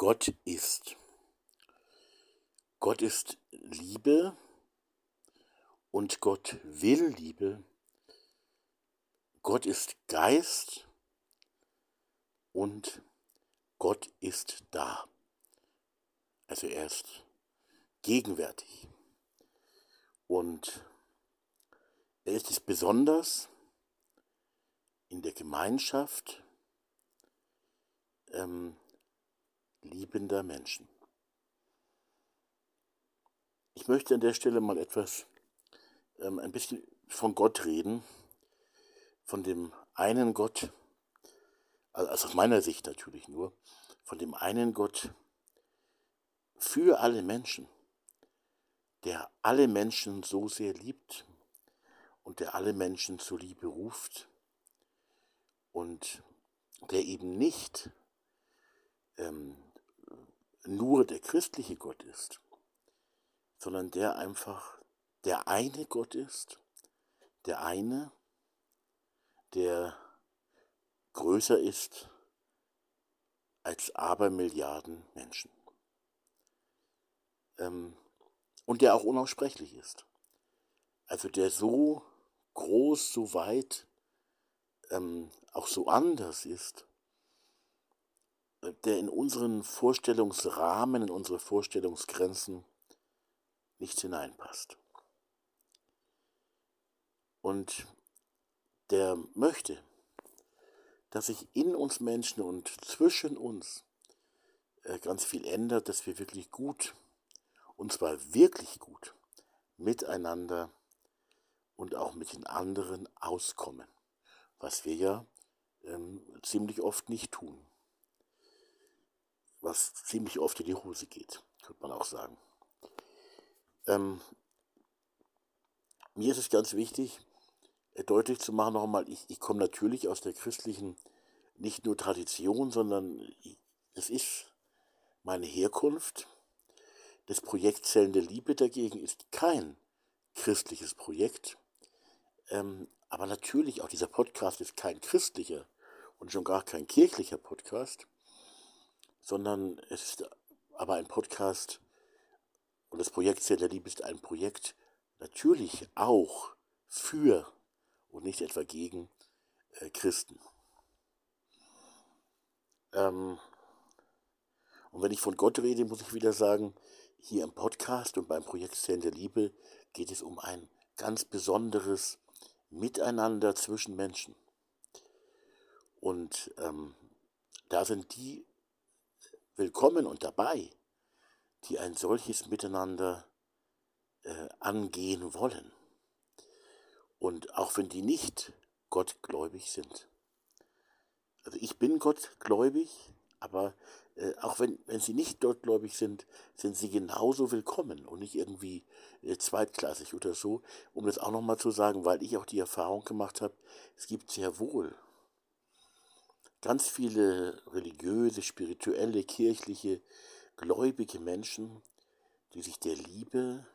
Gott ist. Gott ist Liebe und Gott will Liebe. Gott ist Geist und Gott ist da. Also er ist gegenwärtig. Und er ist es besonders in der Gemeinschaft ähm, liebender Menschen. Ich möchte an der Stelle mal etwas, ähm, ein bisschen von Gott reden, von dem einen Gott, also aus meiner Sicht natürlich nur, von dem einen Gott für alle Menschen, der alle Menschen so sehr liebt und der alle Menschen zur Liebe ruft und der eben nicht ähm, nur der christliche Gott ist, sondern der einfach der eine Gott ist, der eine, der größer ist als Abermilliarden Menschen. Ähm, und der auch unaussprechlich ist. Also der so groß, so weit, ähm, auch so anders ist, der in unseren Vorstellungsrahmen, in unsere Vorstellungsgrenzen nicht hineinpasst. Und der möchte, dass sich in uns Menschen und zwischen uns äh, ganz viel ändert, dass wir wirklich gut, und zwar wirklich gut, miteinander und auch mit den anderen auskommen, was wir ja ähm, ziemlich oft nicht tun was ziemlich oft in die Hose geht, könnte man auch sagen. Ähm, mir ist es ganz wichtig, äh, deutlich zu machen nochmal, ich, ich komme natürlich aus der christlichen, nicht nur Tradition, sondern es ist meine Herkunft. Das Projekt Zellen der Liebe dagegen ist kein christliches Projekt. Ähm, aber natürlich, auch dieser Podcast ist kein christlicher und schon gar kein kirchlicher Podcast sondern es ist aber ein Podcast und das Projekt Zelt der Liebe ist ein Projekt natürlich auch für und nicht etwa gegen äh, Christen. Ähm, und wenn ich von Gott rede, muss ich wieder sagen, hier im Podcast und beim Projekt Zelt der Liebe geht es um ein ganz besonderes Miteinander zwischen Menschen. Und ähm, da sind die willkommen und dabei, die ein solches Miteinander äh, angehen wollen. Und auch wenn die nicht gottgläubig sind. Also ich bin gottgläubig, aber äh, auch wenn, wenn sie nicht gottgläubig sind, sind sie genauso willkommen und nicht irgendwie äh, zweitklassig oder so, um das auch nochmal zu sagen, weil ich auch die Erfahrung gemacht habe, es gibt sehr wohl ganz viele religiöse, spirituelle, kirchliche, gläubige Menschen, die sich der Liebe,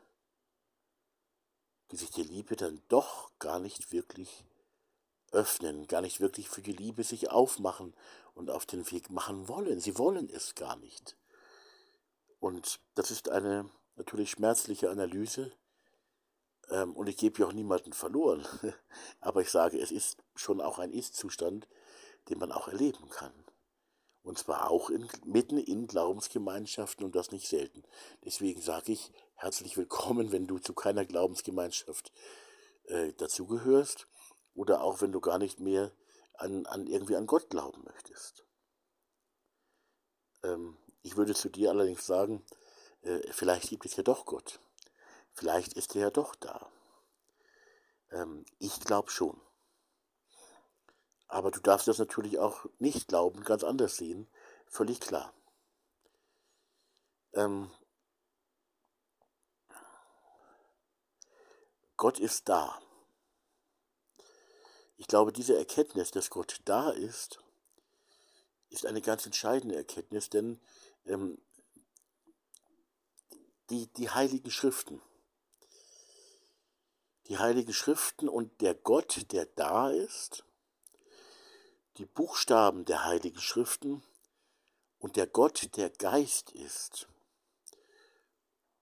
die sich der Liebe dann doch gar nicht wirklich öffnen, gar nicht wirklich für die Liebe sich aufmachen und auf den Weg machen wollen. Sie wollen es gar nicht. Und das ist eine natürlich schmerzliche Analyse. Ähm, und ich gebe ja auch niemanden verloren. Aber ich sage, es ist schon auch ein Ist-Zustand, den man auch erleben kann. Und zwar auch in, mitten in Glaubensgemeinschaften und das nicht selten. Deswegen sage ich herzlich willkommen, wenn du zu keiner Glaubensgemeinschaft äh, dazugehörst oder auch wenn du gar nicht mehr an, an irgendwie an Gott glauben möchtest. Ähm, ich würde zu dir allerdings sagen, äh, vielleicht gibt es ja doch Gott. Vielleicht ist er ja doch da. Ähm, ich glaube schon. Aber du darfst das natürlich auch nicht glauben, ganz anders sehen, völlig klar. Ähm, Gott ist da. Ich glaube, diese Erkenntnis, dass Gott da ist, ist eine ganz entscheidende Erkenntnis, denn ähm, die, die heiligen Schriften, die heiligen Schriften und der Gott, der da ist, die Buchstaben der heiligen Schriften Und der Gott, der Geist ist,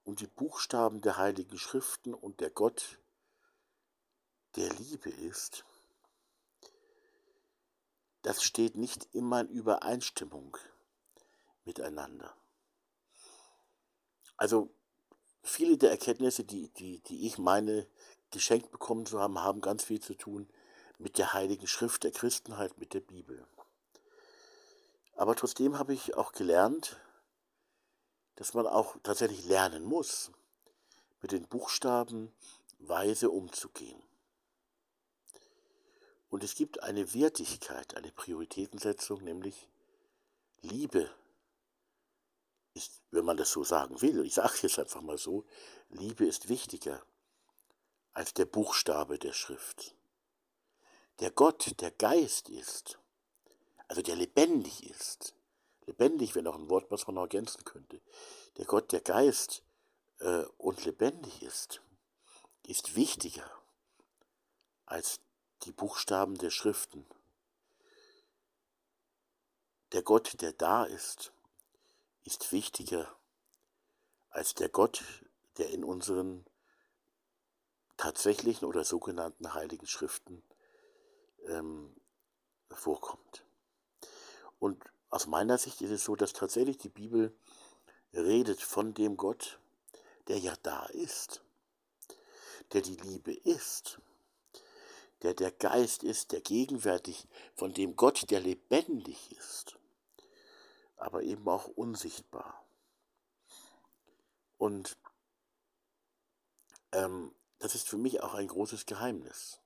und die Buchstaben der heiligen Schriften und der Gott, der Liebe ist, das steht nicht immer in Übereinstimmung miteinander. Also viele der Erkenntnisse, die, die, die ich meine, geschenkt bekommen zu haben, haben ganz viel zu tun mit der Heiligen Schrift der Christenheit, mit der Bibel. Aber trotzdem habe ich auch gelernt, dass man auch tatsächlich lernen muss, mit den Buchstaben weise umzugehen. Und es gibt eine Wertigkeit, eine Prioritätensetzung, nämlich Liebe ist, wenn man das so sagen will, ich sage jetzt einfach mal so, Liebe ist wichtiger als der Buchstabe der Schrift. Der Gott, der Geist ist, also der lebendig ist, lebendig wäre noch ein Wort, was man noch ergänzen könnte, der Gott, der Geist äh, und lebendig ist, ist wichtiger als die Buchstaben der Schriften. Der Gott, der da ist, ist wichtiger als der Gott, der in unseren tatsächlichen oder sogenannten heiligen Schriften ähm, vorkommt. Und aus meiner Sicht ist es so, dass tatsächlich die Bibel redet von dem Gott, der ja da ist, der die Liebe ist, der der Geist ist, der gegenwärtig, von dem Gott, der lebendig ist, aber eben auch unsichtbar. Und ähm, das ist für mich auch ein großes Geheimnis.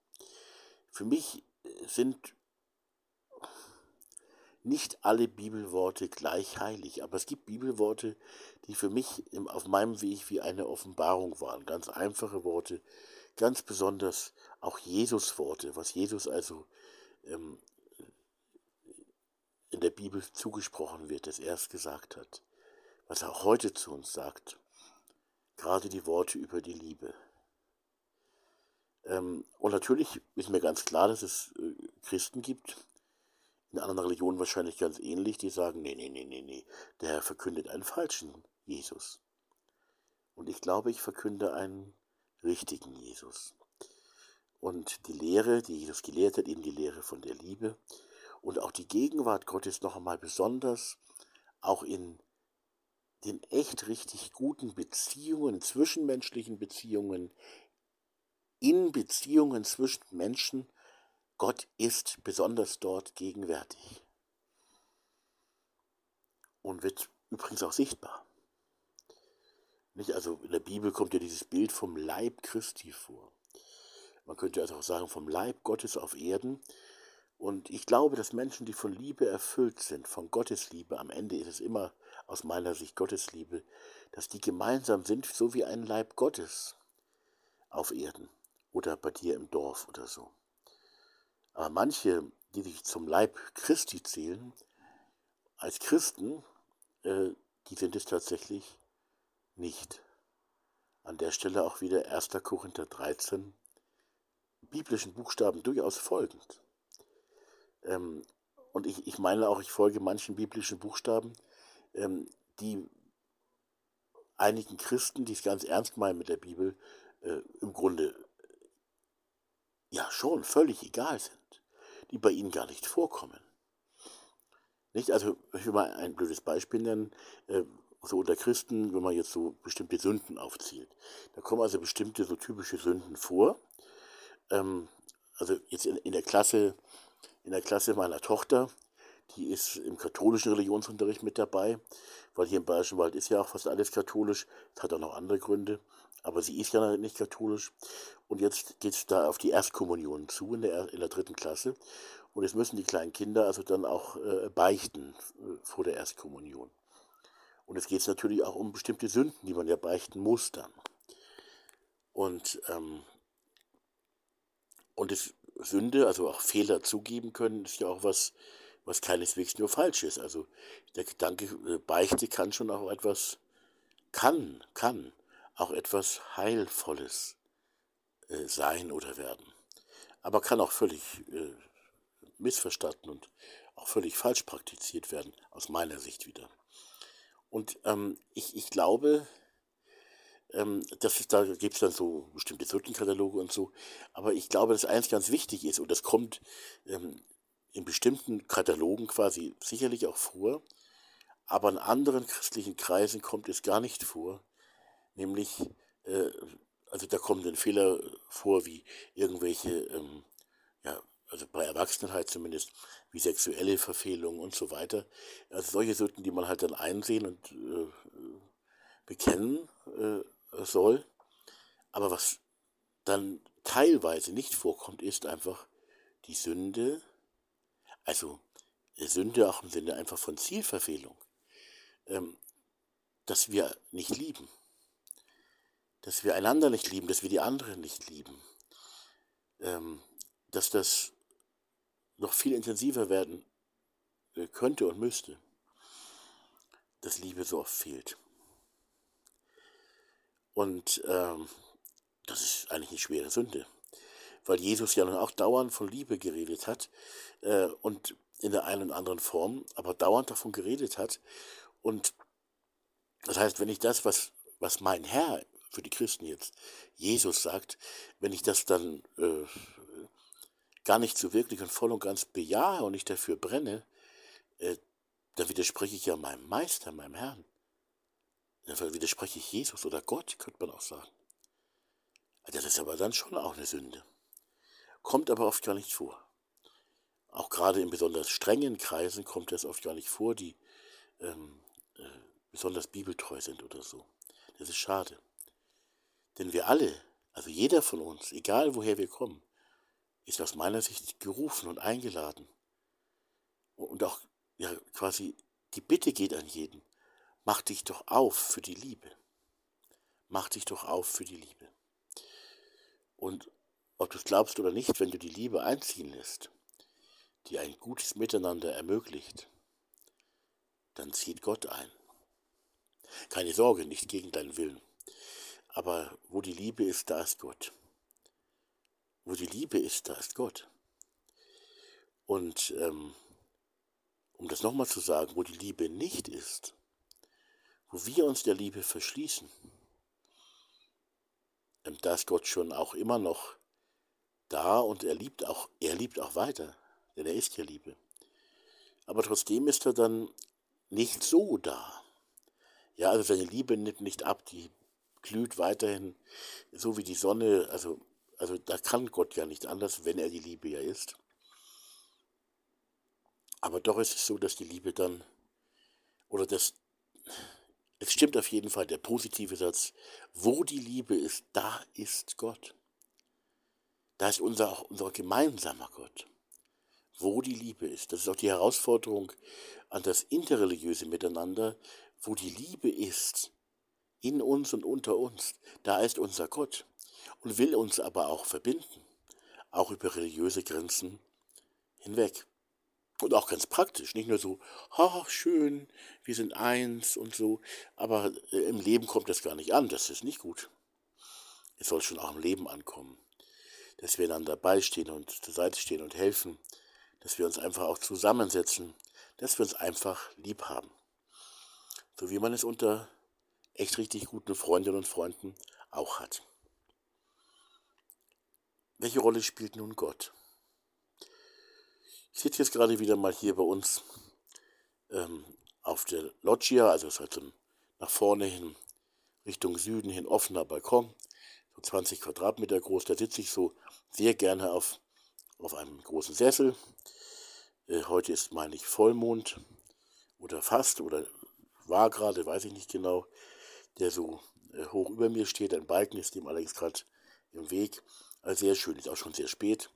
Für mich sind nicht alle Bibelworte gleich heilig, aber es gibt Bibelworte, die für mich auf meinem Weg wie eine Offenbarung waren. Ganz einfache Worte, ganz besonders auch Jesus-Worte, was Jesus also ähm, in der Bibel zugesprochen wird, das er es gesagt hat, was er auch heute zu uns sagt, gerade die Worte über die Liebe. Ähm, und natürlich ist mir ganz klar, dass es äh, Christen gibt, in anderen Religionen wahrscheinlich ganz ähnlich, die sagen, nee, nee, nee, nee, nee, der Herr verkündet einen falschen Jesus. Und ich glaube, ich verkünde einen richtigen Jesus. Und die Lehre, die Jesus gelehrt hat, eben die Lehre von der Liebe und auch die Gegenwart Gottes noch einmal besonders, auch in den echt richtig guten Beziehungen, zwischenmenschlichen Beziehungen, in Beziehungen zwischen Menschen, Gott ist besonders dort gegenwärtig und wird übrigens auch sichtbar. Nicht? Also in der Bibel kommt ja dieses Bild vom Leib Christi vor. Man könnte also auch sagen, vom Leib Gottes auf Erden. Und ich glaube, dass Menschen, die von Liebe erfüllt sind, von Gottes Liebe, am Ende ist es immer aus meiner Sicht Gottes Liebe, dass die gemeinsam sind, so wie ein Leib Gottes auf Erden oder bei dir im Dorf oder so. Aber manche, die sich zum Leib Christi zählen, als Christen, äh, die sind es tatsächlich nicht. An der Stelle auch wieder 1. Korinther 13, biblischen Buchstaben durchaus folgend. Ähm, und ich, ich meine auch, ich folge manchen biblischen Buchstaben, ähm, die einigen Christen, die es ganz ernst meinen mit der Bibel, äh, im Grunde ja schon völlig egal sind die bei ihnen gar nicht vorkommen. Nicht? Also, ich will mal ein blödes Beispiel nennen. Äh, so unter Christen, wenn man jetzt so bestimmte Sünden aufzählt. Da kommen also bestimmte so typische Sünden vor. Ähm, also jetzt in, der Klasse, in der Klasse meiner Tochter, die ist im katholischen Religionsunterricht mit dabei, weil hier im Bayerischen Wald ist ja auch fast alles katholisch. Das hat auch noch andere Gründe, aber sie ist ja nicht katholisch. Und jetzt geht es da auf die Erstkommunion zu in der, in der dritten Klasse. Und jetzt müssen die kleinen Kinder also dann auch äh, beichten äh, vor der Erstkommunion. Und jetzt geht es natürlich auch um bestimmte Sünden, die man ja beichten muss dann. Und, ähm, und das Sünde, also auch Fehler zugeben können, ist ja auch was, was keineswegs nur falsch ist. Also der Gedanke, äh, Beichte kann schon auch etwas, kann, kann auch etwas Heilvolles äh, sein oder werden. Aber kann auch völlig äh, missverstanden und auch völlig falsch praktiziert werden, aus meiner Sicht wieder. Und ähm, ich, ich glaube, ähm, das ist, da gibt es dann so bestimmte Sündenkataloge und so, aber ich glaube, dass eins ganz wichtig ist, und das kommt ähm, in bestimmten Katalogen quasi sicherlich auch vor, aber in anderen christlichen Kreisen kommt es gar nicht vor, nämlich, äh, also da kommen dann Fehler vor, wie irgendwelche, ähm, ja, also bei Erwachsenen zumindest, wie sexuelle Verfehlungen und so weiter. Also solche Sünden, die man halt dann einsehen und äh, bekennen äh, soll. Aber was dann teilweise nicht vorkommt, ist einfach die Sünde, also Sünde auch im Sinne einfach von Zielverfehlung, ähm, dass wir nicht lieben, dass wir einander nicht lieben, dass wir die anderen nicht lieben, ähm, dass das noch viel intensiver werden äh, könnte und müsste, dass Liebe so oft fehlt. Und ähm, das ist eigentlich eine schwere Sünde, weil Jesus ja nun auch dauernd von Liebe geredet hat äh, und in der einen oder anderen Form, aber dauernd davon geredet hat. Und das heißt, wenn ich das, was, was mein Herr für die Christen jetzt, Jesus sagt, wenn ich das dann äh, gar nicht so wirklich und voll und ganz bejahe und nicht dafür brenne, äh, dann widerspreche ich ja meinem Meister, meinem Herrn. Dann widerspreche ich Jesus oder Gott, könnte man auch sagen. Das ist aber dann schon auch eine Sünde. Kommt aber oft gar nicht vor. Auch gerade in besonders strengen Kreisen kommt das oft gar nicht vor, die ähm, äh, besonders bibeltreu sind oder so. Das ist schade. Denn wir alle, also jeder von uns, egal woher wir kommen, ist aus meiner Sicht gerufen und eingeladen. Und auch ja, quasi die Bitte geht an jeden. Mach dich doch auf für die Liebe. Mach dich doch auf für die Liebe. Und ob du es glaubst oder nicht, wenn du die Liebe einziehen lässt, die ein gutes Miteinander ermöglicht, dann zieht Gott ein. Keine Sorge, nicht gegen deinen Willen. Aber wo die Liebe ist, da ist Gott. Wo die Liebe ist, da ist Gott. Und ähm, um das nochmal zu sagen, wo die Liebe nicht ist, wo wir uns der Liebe verschließen, ähm, da ist Gott schon auch immer noch da und er liebt auch, er liebt auch weiter, denn er ist ja Liebe. Aber trotzdem ist er dann nicht so da. Ja, also seine Liebe nimmt nicht ab, die glüht weiterhin so wie die Sonne. Also, also da kann Gott ja nicht anders, wenn er die Liebe ja ist. Aber doch ist es so, dass die Liebe dann, oder das, es stimmt auf jeden Fall der positive Satz, wo die Liebe ist, da ist Gott. Da ist unser, unser gemeinsamer Gott. Wo die Liebe ist. Das ist auch die Herausforderung an das interreligiöse Miteinander. Wo die Liebe ist, in uns und unter uns, da ist unser Gott und will uns aber auch verbinden, auch über religiöse Grenzen hinweg. Und auch ganz praktisch, nicht nur so, ha, schön, wir sind eins und so, aber äh, im Leben kommt das gar nicht an, das ist nicht gut. Es soll schon auch im Leben ankommen, dass wir einander beistehen und zur Seite stehen und helfen, dass wir uns einfach auch zusammensetzen, dass wir uns einfach lieb haben. So wie man es unter echt richtig guten Freundinnen und Freunden auch hat. Welche Rolle spielt nun Gott? Ich sitze jetzt gerade wieder mal hier bei uns ähm, auf der Loggia, also es ein nach vorne hin, Richtung Süden hin offener Balkon, so 20 Quadratmeter groß. Da sitze ich so sehr gerne auf, auf einem großen Sessel. Äh, heute ist, meine ich, Vollmond oder fast oder war gerade, weiß ich nicht genau, der so äh, hoch über mir steht. Ein Balken ist dem allerdings gerade im Weg. Also sehr schön, ist auch schon sehr spät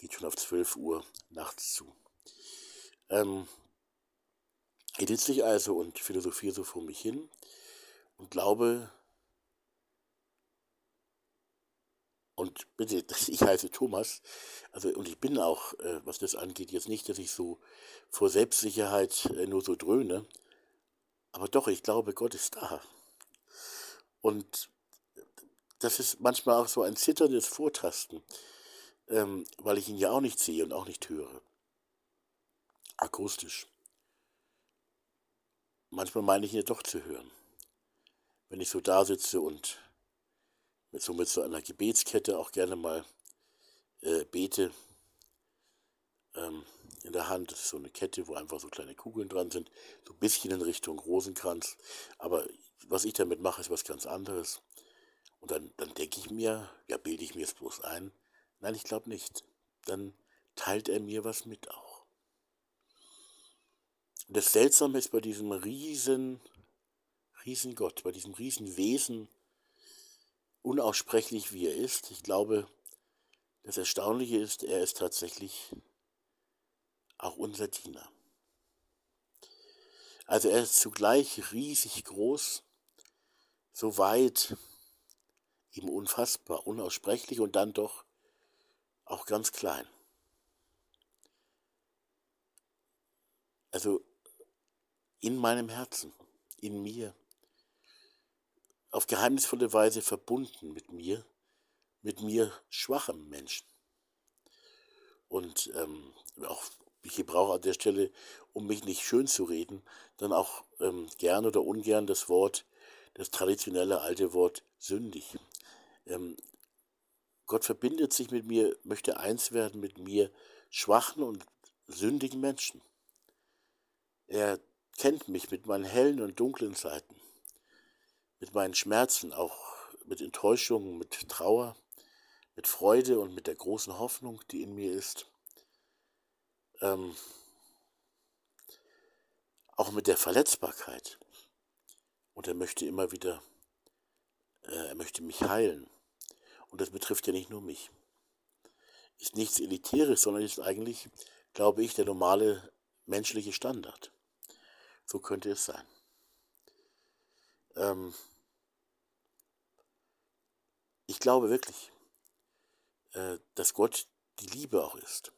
geht schon auf 12 Uhr nachts zu. Ähm, ich sitze ich also und philosophiere so vor mich hin und glaube, und bitte, ich heiße Thomas, also und ich bin auch, äh, was das angeht, jetzt nicht, dass ich so vor Selbstsicherheit äh, nur so dröhne, aber doch, ich glaube, Gott ist da. Und das ist manchmal auch so ein zitterndes Vortasten ähm, weil ich ihn ja auch nicht sehe und auch nicht höre. akustisch. Manchmal meine ich ihn ja doch zu hören. Wenn ich so da sitze und mit so, mit so einer Gebetskette auch gerne mal äh, bete ähm, in der Hand. Das ist so eine Kette, wo einfach so kleine Kugeln dran sind, so ein bisschen in Richtung Rosenkranz. Aber was ich damit mache, ist was ganz anderes. Und dann, dann denke ich mir, ja, bilde ich mir es bloß ein. Nein, ich glaube nicht. Dann teilt er mir was mit auch. Und das Seltsame ist bei diesem riesen, riesen Gott, bei diesem riesen Wesen, unaussprechlich wie er ist, ich glaube, das Erstaunliche ist, er ist tatsächlich auch unser Diener. Also er ist zugleich riesig groß, so weit, eben unfassbar, unaussprechlich und dann doch auch ganz klein. Also in meinem Herzen, in mir, auf geheimnisvolle Weise verbunden mit mir, mit mir schwachem Menschen. Und ähm, auch ich gebrauche an der Stelle, um mich nicht schön zu reden, dann auch ähm, gern oder ungern das Wort, das traditionelle alte Wort sündig. Ähm, Gott verbindet sich mit mir, möchte eins werden mit mir, schwachen und sündigen Menschen. Er kennt mich mit meinen hellen und dunklen Seiten, mit meinen Schmerzen, auch mit Enttäuschungen, mit Trauer, mit Freude und mit der großen Hoffnung, die in mir ist. Ähm, auch mit der Verletzbarkeit. Und er möchte immer wieder, äh, er möchte mich heilen. Und das betrifft ja nicht nur mich. Ist nichts Elitäres, sondern ist eigentlich, glaube ich, der normale menschliche Standard. So könnte es sein. Ähm, ich glaube wirklich, äh, dass Gott die Liebe auch ist.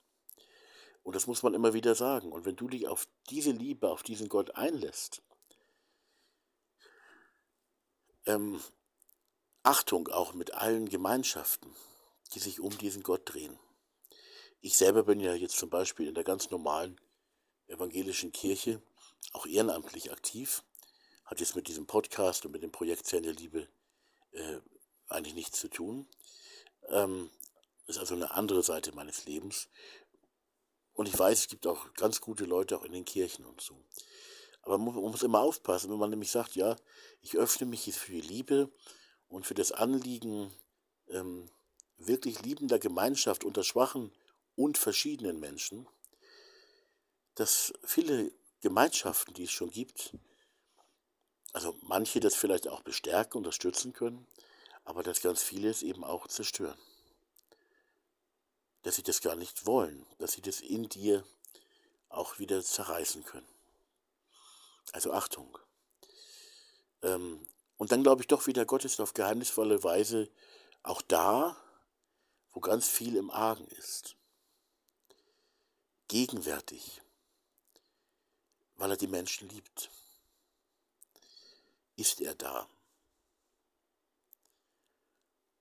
Und das muss man immer wieder sagen. Und wenn du dich auf diese Liebe, auf diesen Gott einlässt, ähm, Achtung auch mit allen Gemeinschaften, die sich um diesen Gott drehen. Ich selber bin ja jetzt zum Beispiel in der ganz normalen evangelischen Kirche auch ehrenamtlich aktiv, hat jetzt mit diesem Podcast und mit dem Projekt Zellen der Liebe äh, eigentlich nichts zu tun. Ähm, ist also eine andere Seite meines Lebens. Und ich weiß, es gibt auch ganz gute Leute auch in den Kirchen und so. Aber man muss immer aufpassen, wenn man nämlich sagt, ja, ich öffne mich jetzt für die Liebe und für das Anliegen ähm, wirklich liebender Gemeinschaft unter schwachen und verschiedenen Menschen, dass viele Gemeinschaften, die es schon gibt, also manche das vielleicht auch bestärken, unterstützen können, aber dass ganz viele es eben auch zerstören. Dass sie das gar nicht wollen, dass sie das in dir auch wieder zerreißen können. Also Achtung. Ähm, und dann glaube ich doch wieder, Gott ist auf geheimnisvolle Weise auch da, wo ganz viel im Argen ist. Gegenwärtig weil er die Menschen liebt. Ist er da?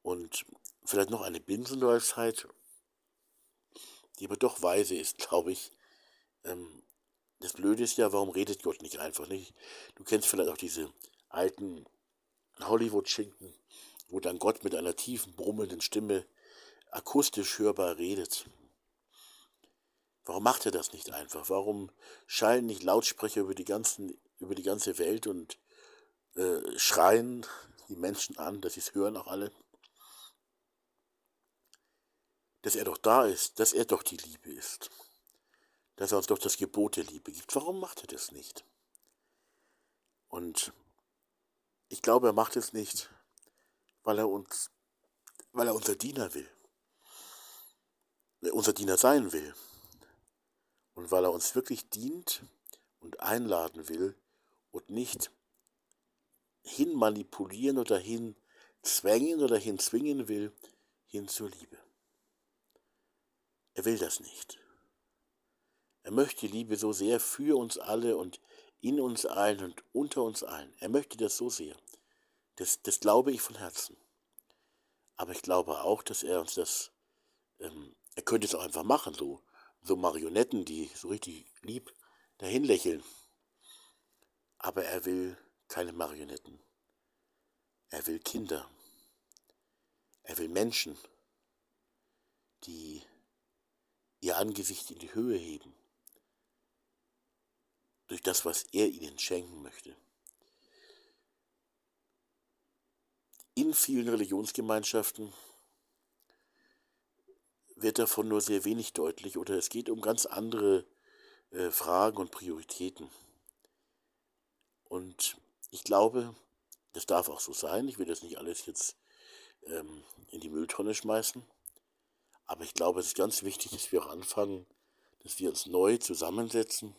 Und vielleicht noch eine Binsenweisheit, die aber doch weise ist, glaube ich. Ähm, das Blöde ist ja, warum redet Gott nicht einfach nicht? Du kennst vielleicht auch diese alten Hollywood-Schinken, wo dann Gott mit einer tiefen, brummenden Stimme akustisch hörbar redet. Warum macht er das nicht einfach? Warum schallen nicht Lautsprecher über die, ganzen, über die ganze Welt und äh, schreien die Menschen an, dass sie es hören auch alle? Dass er doch da ist, dass er doch die Liebe ist. Dass er uns doch das Gebot der Liebe gibt. Warum macht er das nicht? Und ich glaube, er macht es nicht, weil er uns, weil er unser Diener will. Unser Diener sein will und weil er uns wirklich dient und einladen will und nicht hinmanipulieren oder hinzwängen oder hinzwingen will, hin zur Liebe. Er will das nicht. Er möchte Liebe so sehr für uns alle und in uns allen und unter uns allen. Er möchte das so sehr. Das, das glaube ich von Herzen. Aber ich glaube auch, dass er uns das, ähm, er könnte es auch einfach machen, so so Marionetten, die so richtig lieb dahin lächeln. Aber er will keine Marionetten. Er will Kinder. Er will Menschen, die ihr Angesicht in die Höhe heben durch das, was er ihnen schenken möchte. In vielen Religionsgemeinschaften wird davon nur sehr wenig deutlich oder es geht um ganz andere äh, Fragen und Prioritäten. Und ich glaube, das darf auch so sein. Ich will das nicht alles jetzt ähm, in die Mülltonne schmeißen. Aber ich glaube, es ist ganz wichtig, dass wir auch anfangen, dass wir uns neu zusammensetzen.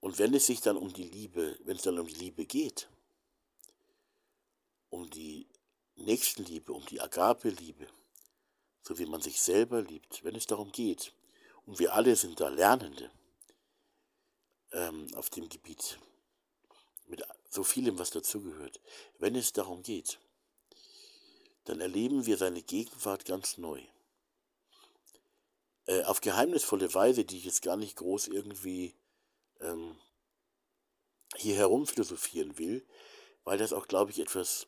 Und wenn es sich dann um die Liebe, wenn es dann um die Liebe geht, um die Nächstenliebe, um die Agape-Liebe, so wie man sich selber liebt, wenn es darum geht, und wir alle sind da Lernende ähm, auf dem Gebiet, mit so vielem, was dazugehört, wenn es darum geht, dann erleben wir seine Gegenwart ganz neu. Äh, auf geheimnisvolle Weise, die ich jetzt gar nicht groß irgendwie ähm, hier herum philosophieren will, weil das auch, glaube ich, etwas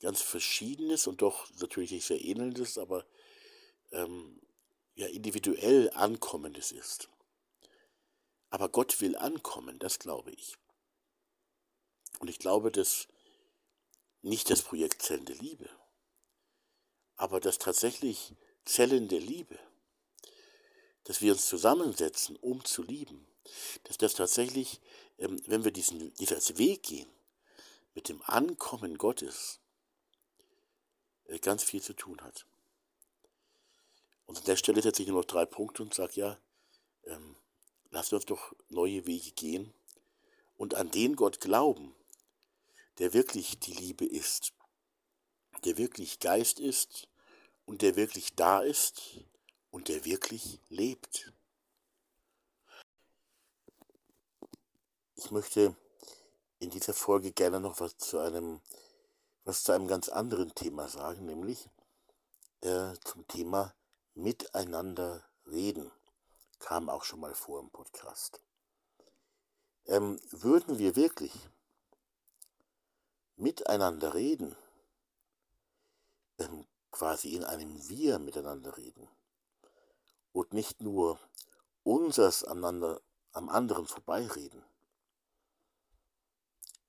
ganz Verschiedenes und doch natürlich nicht sehr Ähnliches, aber ähm, ja, individuell Ankommendes ist. Aber Gott will ankommen, das glaube ich. Und ich glaube, dass nicht das Projekt Zellen der Liebe, aber dass tatsächlich Zellen der Liebe, dass wir uns zusammensetzen, um zu lieben, dass das tatsächlich, ähm, wenn wir diesen, diesen Weg gehen, mit dem Ankommen Gottes, äh, ganz viel zu tun hat. Und an der Stelle setze ich nur noch drei Punkte und sage, ja, ähm, lasst uns doch neue Wege gehen und an den Gott glauben, der wirklich die Liebe ist, der wirklich Geist ist und der wirklich da ist und der wirklich lebt. Ich möchte in dieser Folge gerne noch was zu einem, was zu einem ganz anderen Thema sagen, nämlich äh, zum Thema Miteinander reden. Kam auch schon mal vor im Podcast. Ähm, würden wir wirklich miteinander reden, ähm, quasi in einem Wir miteinander reden und nicht nur unsers am anderen vorbeireden,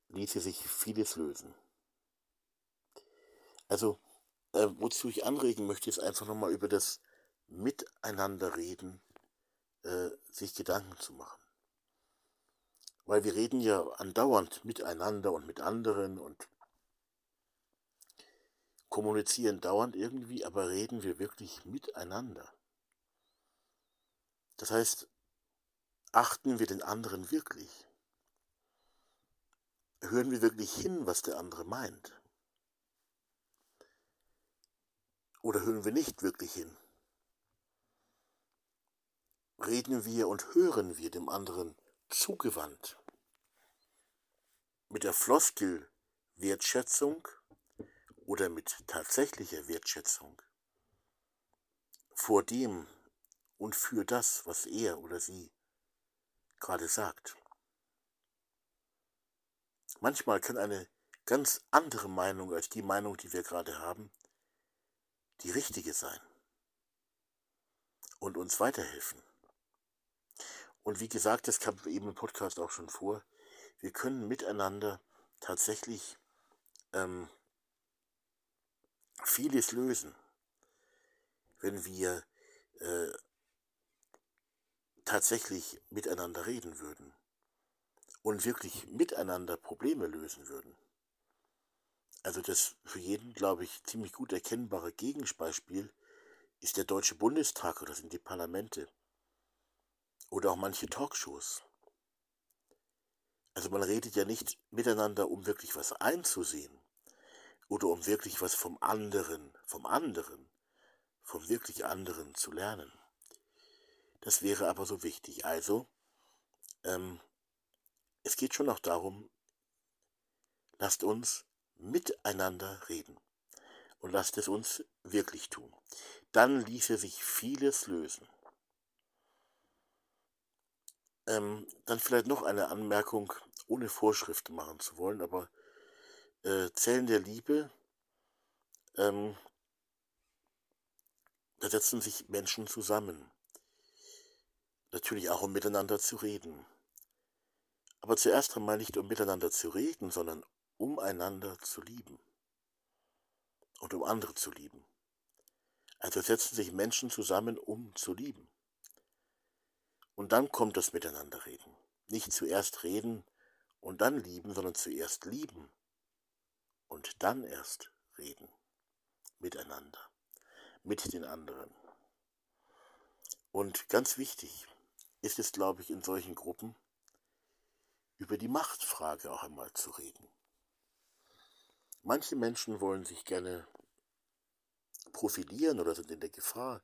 ließe sich vieles lösen. Also, äh, wozu ich anregen möchte, ist einfach nochmal über das Miteinander reden, äh, sich Gedanken zu machen. Weil wir reden ja andauernd miteinander und mit anderen und kommunizieren dauernd irgendwie, aber reden wir wirklich miteinander. Das heißt, achten wir den anderen wirklich? Hören wir wirklich hin, was der andere meint? Oder hören wir nicht wirklich hin? Reden wir und hören wir dem anderen zugewandt? Mit der Floskel Wertschätzung oder mit tatsächlicher Wertschätzung vor dem und für das, was er oder sie gerade sagt. Manchmal kann eine ganz andere Meinung als die Meinung, die wir gerade haben, die richtige sein und uns weiterhelfen. Und wie gesagt, das kam eben im Podcast auch schon vor, wir können miteinander tatsächlich ähm, vieles lösen, wenn wir äh, tatsächlich miteinander reden würden und wirklich miteinander Probleme lösen würden. Also das für jeden, glaube ich, ziemlich gut erkennbare Gegenbeispiel ist der Deutsche Bundestag oder sind die Parlamente oder auch manche Talkshows. Also man redet ja nicht miteinander, um wirklich was einzusehen oder um wirklich was vom anderen, vom anderen, vom wirklich anderen zu lernen. Das wäre aber so wichtig. Also, ähm, es geht schon noch darum, lasst uns miteinander reden und lasst es uns wirklich tun. Dann ließe sich vieles lösen. Ähm, dann vielleicht noch eine Anmerkung, ohne Vorschriften machen zu wollen, aber äh, Zellen der Liebe, ähm, da setzen sich Menschen zusammen. Natürlich auch, um miteinander zu reden. Aber zuerst einmal nicht um miteinander zu reden, sondern um einander zu lieben. Und um andere zu lieben. Also setzen sich Menschen zusammen, um zu lieben. Und dann kommt das Miteinanderreden. Nicht zuerst reden und dann lieben, sondern zuerst lieben und dann erst reden. Miteinander. Mit den anderen. Und ganz wichtig ist es, glaube ich, in solchen Gruppen, über die Machtfrage auch einmal zu reden. Manche Menschen wollen sich gerne profilieren oder sind in der Gefahr,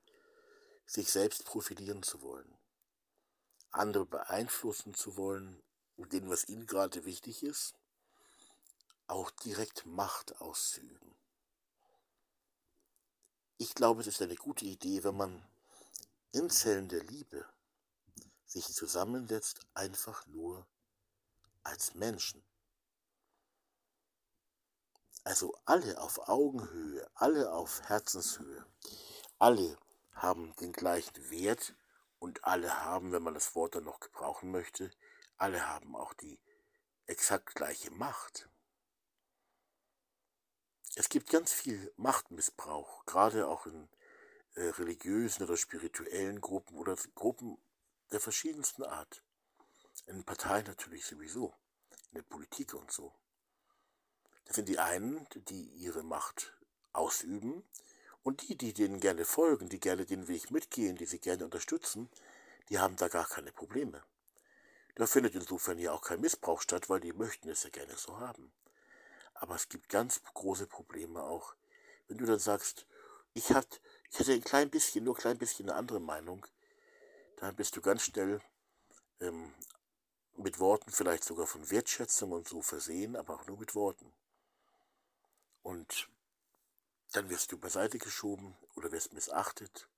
sich selbst profilieren zu wollen andere beeinflussen zu wollen und denen, was ihnen gerade wichtig ist, auch direkt Macht auszuüben. Ich glaube, es ist eine gute Idee, wenn man in Zellen der Liebe sich zusammensetzt, einfach nur als Menschen. Also alle auf Augenhöhe, alle auf Herzenshöhe, alle haben den gleichen Wert und alle haben, wenn man das Wort dann noch gebrauchen möchte, alle haben auch die exakt gleiche Macht. Es gibt ganz viel Machtmissbrauch, gerade auch in äh, religiösen oder spirituellen Gruppen oder Gruppen der verschiedensten Art. In Parteien natürlich sowieso, in der Politik und so. Das sind die einen, die ihre Macht ausüben und die, die denen gerne folgen, die gerne den Weg mitgehen, die sie gerne unterstützen, die haben da gar keine Probleme. Da findet insofern ja auch kein Missbrauch statt, weil die möchten es ja gerne so haben. Aber es gibt ganz große Probleme auch, wenn du dann sagst, ich, hat, ich hatte ein klein bisschen, nur ein klein bisschen eine andere Meinung, dann bist du ganz schnell ähm, mit Worten vielleicht sogar von Wertschätzung und so versehen, aber auch nur mit Worten. Und dann wirst du beiseite geschoben oder wirst missachtet,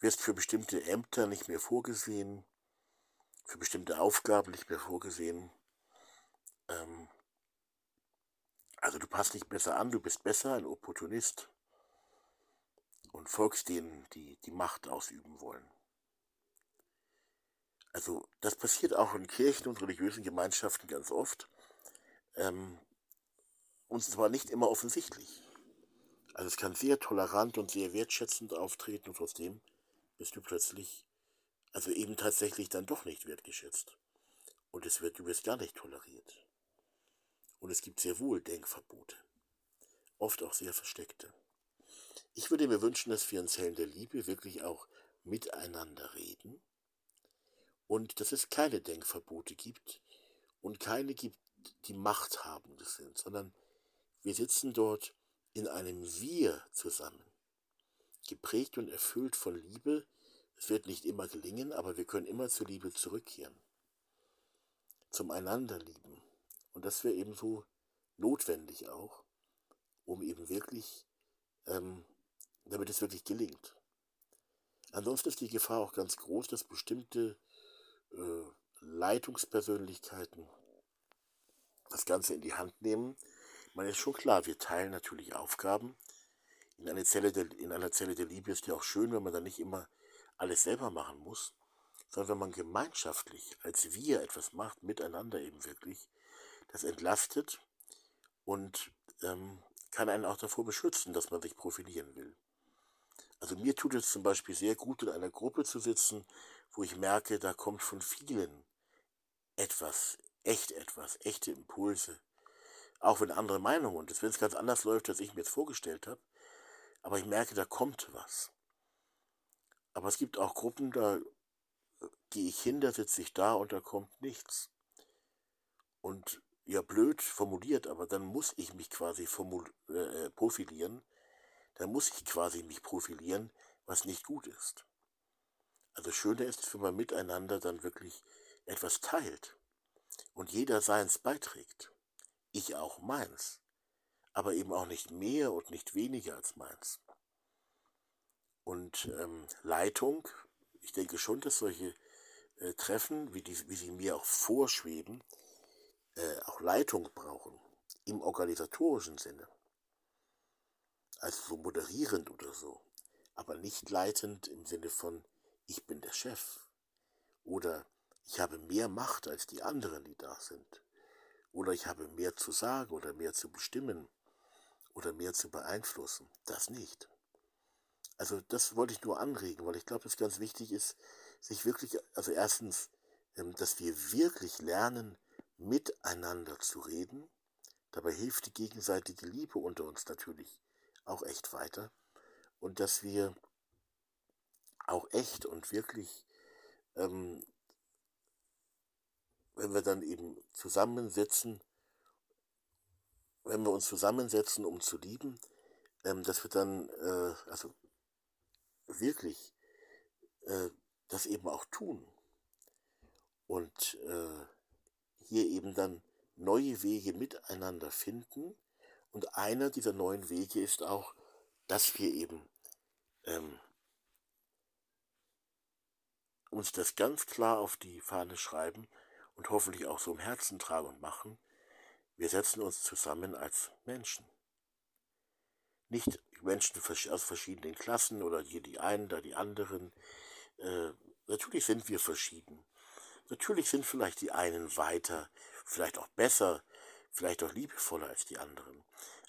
wirst für bestimmte Ämter nicht mehr vorgesehen, für bestimmte Aufgaben nicht mehr vorgesehen. Ähm, also du passt nicht besser an, du bist besser ein Opportunist und folgst denen, die die Macht ausüben wollen. Also das passiert auch in Kirchen und religiösen Gemeinschaften ganz oft. Ähm, und zwar nicht immer offensichtlich. Also es kann sehr tolerant und sehr wertschätzend auftreten und trotzdem bist du plötzlich, also eben tatsächlich dann doch nicht wertgeschätzt. Und es wird, wirst gar nicht toleriert. Und es gibt sehr wohl Denkverbote. Oft auch sehr versteckte. Ich würde mir wünschen, dass wir in Zellen der Liebe wirklich auch miteinander reden und dass es keine Denkverbote gibt und keine gibt, die machthabende sind, sondern wir sitzen dort in einem Wir zusammen, geprägt und erfüllt von Liebe. Es wird nicht immer gelingen, aber wir können immer zur Liebe zurückkehren, zum einander lieben. Und das wäre ebenso notwendig auch, um eben wirklich, ähm, damit es wirklich gelingt. Ansonsten ist die Gefahr auch ganz groß, dass bestimmte äh, Leitungspersönlichkeiten das Ganze in die Hand nehmen man ist schon klar, wir teilen natürlich Aufgaben. In einer, Zelle der, in einer Zelle der Liebe ist ja auch schön, wenn man dann nicht immer alles selber machen muss, sondern wenn man gemeinschaftlich als wir etwas macht, miteinander eben wirklich, das entlastet und ähm, kann einen auch davor beschützen, dass man sich profilieren will. Also mir tut es zum Beispiel sehr gut, in einer Gruppe zu sitzen, wo ich merke, da kommt von vielen etwas, echt etwas, echte Impulse, auch wenn andere Meinungen und wenn es ganz anders läuft, als ich mir jetzt vorgestellt habe. Aber ich merke, da kommt was. Aber es gibt auch Gruppen, da gehe ich hin, da sitze ich da und da kommt nichts. Und ja, blöd formuliert, aber dann muss ich mich quasi äh, profilieren. Dann muss ich quasi mich profilieren, was nicht gut ist. Also schöner ist wenn man miteinander dann wirklich etwas teilt und jeder seins beiträgt ich auch meins, aber eben auch nicht mehr und nicht weniger als meins. Und ähm, Leitung, ich denke schon, dass solche äh, treffen, wie, die, wie sie mir auch vorschweben, äh, auch Leitung brauchen, im organisatorischen Sinne. Also so moderierend oder so, aber nicht leitend im Sinne von, ich bin der Chef oder ich habe mehr Macht als die anderen, die da sind oder ich habe mehr zu sagen oder mehr zu bestimmen oder mehr zu beeinflussen. Das nicht. Also das wollte ich nur anregen, weil ich glaube, dass ganz wichtig ist, sich wirklich, also erstens, ähm, dass wir wirklich lernen, miteinander zu reden. Dabei hilft die gegenseitige Liebe unter uns natürlich auch echt weiter. Und dass wir auch echt und wirklich, ähm, wenn wir dann eben zusammensitzen, wenn wir uns zusammensetzen, um zu lieben, ähm, dass wir dann, äh, also wirklich äh, das eben auch tun. Und äh, hier eben dann neue Wege miteinander finden. Und einer dieser neuen Wege ist auch, dass wir eben ähm, uns das ganz klar auf die Fahne schreiben und hoffentlich auch so im Herzen tragen und machen. Wir setzen uns zusammen als Menschen. Nicht Menschen aus verschiedenen Klassen oder hier die einen, da die anderen. Äh, natürlich sind wir verschieden. Natürlich sind vielleicht die einen weiter, vielleicht auch besser, vielleicht auch liebevoller als die anderen.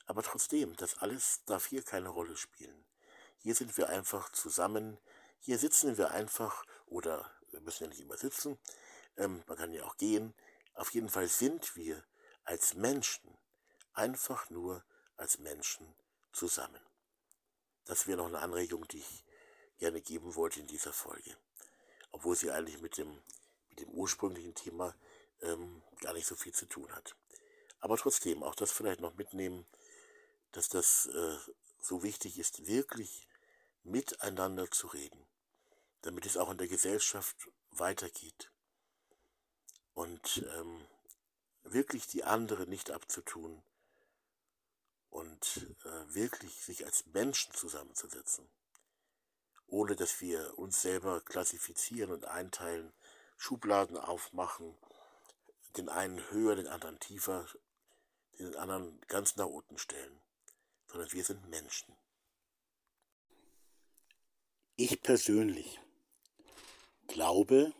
Aber trotzdem, das alles darf hier keine Rolle spielen. Hier sind wir einfach zusammen, hier sitzen wir einfach, oder wir müssen ja nicht immer sitzen, ähm, man kann ja auch gehen. Auf jeden Fall sind wir als Menschen einfach nur als Menschen zusammen. Das wäre noch eine Anregung, die ich gerne geben wollte in dieser Folge. Obwohl sie eigentlich mit dem, mit dem ursprünglichen Thema ähm, gar nicht so viel zu tun hat. Aber trotzdem, auch das vielleicht noch mitnehmen, dass das äh, so wichtig ist, wirklich miteinander zu reden, damit es auch in der Gesellschaft weitergeht. Und ähm, wirklich die andere nicht abzutun, und äh, wirklich sich als Menschen zusammenzusetzen, ohne dass wir uns selber klassifizieren und einteilen, Schubladen aufmachen, den einen höher, den anderen tiefer, den anderen ganz nach unten stellen, sondern wir sind Menschen. Ich persönlich glaube,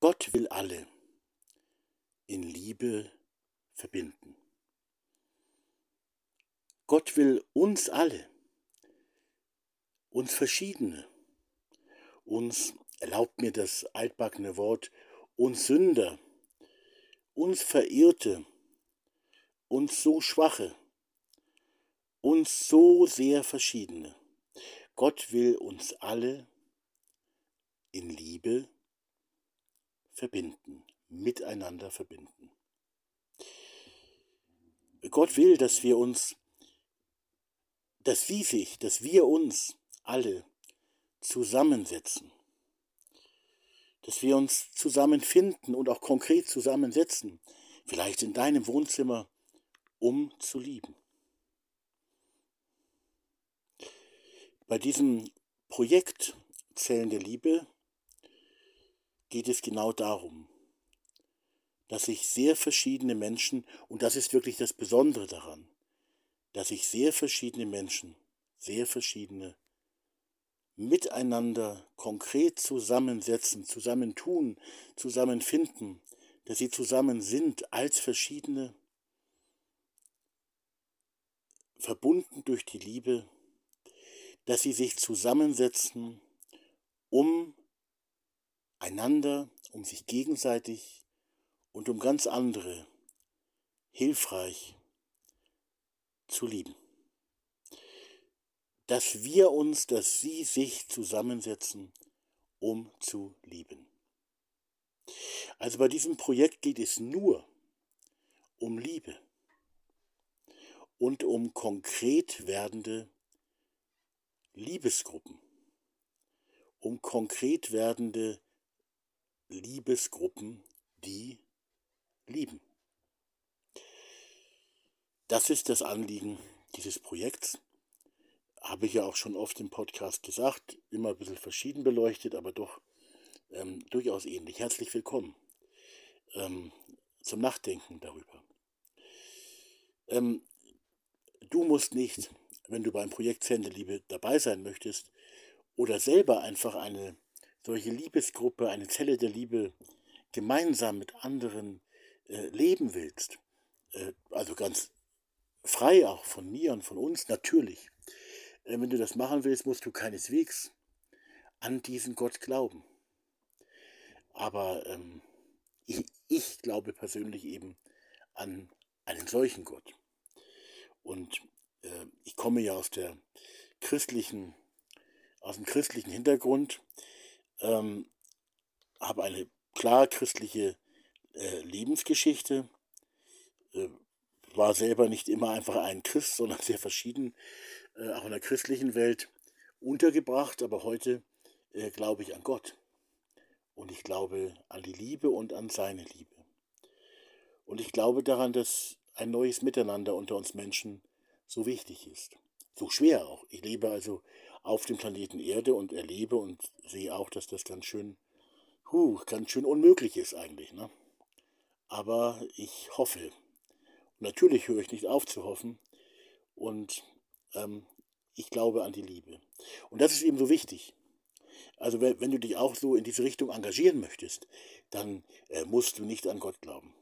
Gott will alle in Liebe verbinden. Gott will uns alle, uns Verschiedene, uns, erlaubt mir das altbackene Wort, uns Sünder, uns Verirrte, uns so Schwache, uns so sehr Verschiedene. Gott will uns alle in Liebe verbinden, miteinander verbinden. Gott will, dass wir uns dass sie sich, dass wir uns alle zusammensetzen, dass wir uns zusammenfinden und auch konkret zusammensetzen, vielleicht in deinem Wohnzimmer, um zu lieben. Bei diesem Projekt Zellen der Liebe geht es genau darum, dass sich sehr verschiedene Menschen, und das ist wirklich das Besondere daran, dass sich sehr verschiedene Menschen, sehr verschiedene, miteinander konkret zusammensetzen, zusammentun, zusammenfinden, dass sie zusammen sind als verschiedene, verbunden durch die Liebe, dass sie sich zusammensetzen, um einander, um sich gegenseitig und um ganz andere hilfreich zu lieben. Dass wir uns, dass sie sich zusammensetzen, um zu lieben. Also bei diesem Projekt geht es nur um Liebe und um konkret werdende Liebesgruppen, um konkret werdende Liebesgruppen, die lieben. Das ist das Anliegen dieses Projekts. Habe ich ja auch schon oft im Podcast gesagt, immer ein bisschen verschieden beleuchtet, aber doch ähm, durchaus ähnlich. Herzlich willkommen ähm, zum Nachdenken darüber. Ähm, du musst nicht, wenn du beim Projekt Zelle dabei sein möchtest oder selber einfach eine solche Liebesgruppe, eine Zelle der Liebe gemeinsam mit anderen äh, leben willst, äh, also ganz frei auch von mir und von uns, natürlich. Äh, wenn du das machen willst, musst du keineswegs an diesen Gott glauben. Aber ähm, ich, ich glaube persönlich eben an einen solchen Gott. Und äh, ich komme ja aus der christlichen, aus dem christlichen Hintergrund, ähm, habe eine klar christliche äh, Lebensgeschichte, äh, war selber nicht immer einfach ein Christ, sondern sehr verschieden, äh, auch in der christlichen Welt untergebracht, aber heute äh, glaube ich an Gott. Und ich glaube an die Liebe und an seine Liebe. Und ich glaube daran, dass ein neues Miteinander unter uns Menschen so wichtig ist. So schwer auch. Ich lebe also auf dem Planeten Erde und erlebe und sehe auch, dass das ganz schön, huh, ganz schön unmöglich ist eigentlich. Ne? Aber ich hoffe. Und natürlich höre ich nicht auf zu hoffen. Und ähm, ich glaube an die Liebe. Und das ist eben so wichtig. Also wenn, du dich auch so in diese Richtung engagieren möchtest, dann äh, musst du nicht an Gott glauben.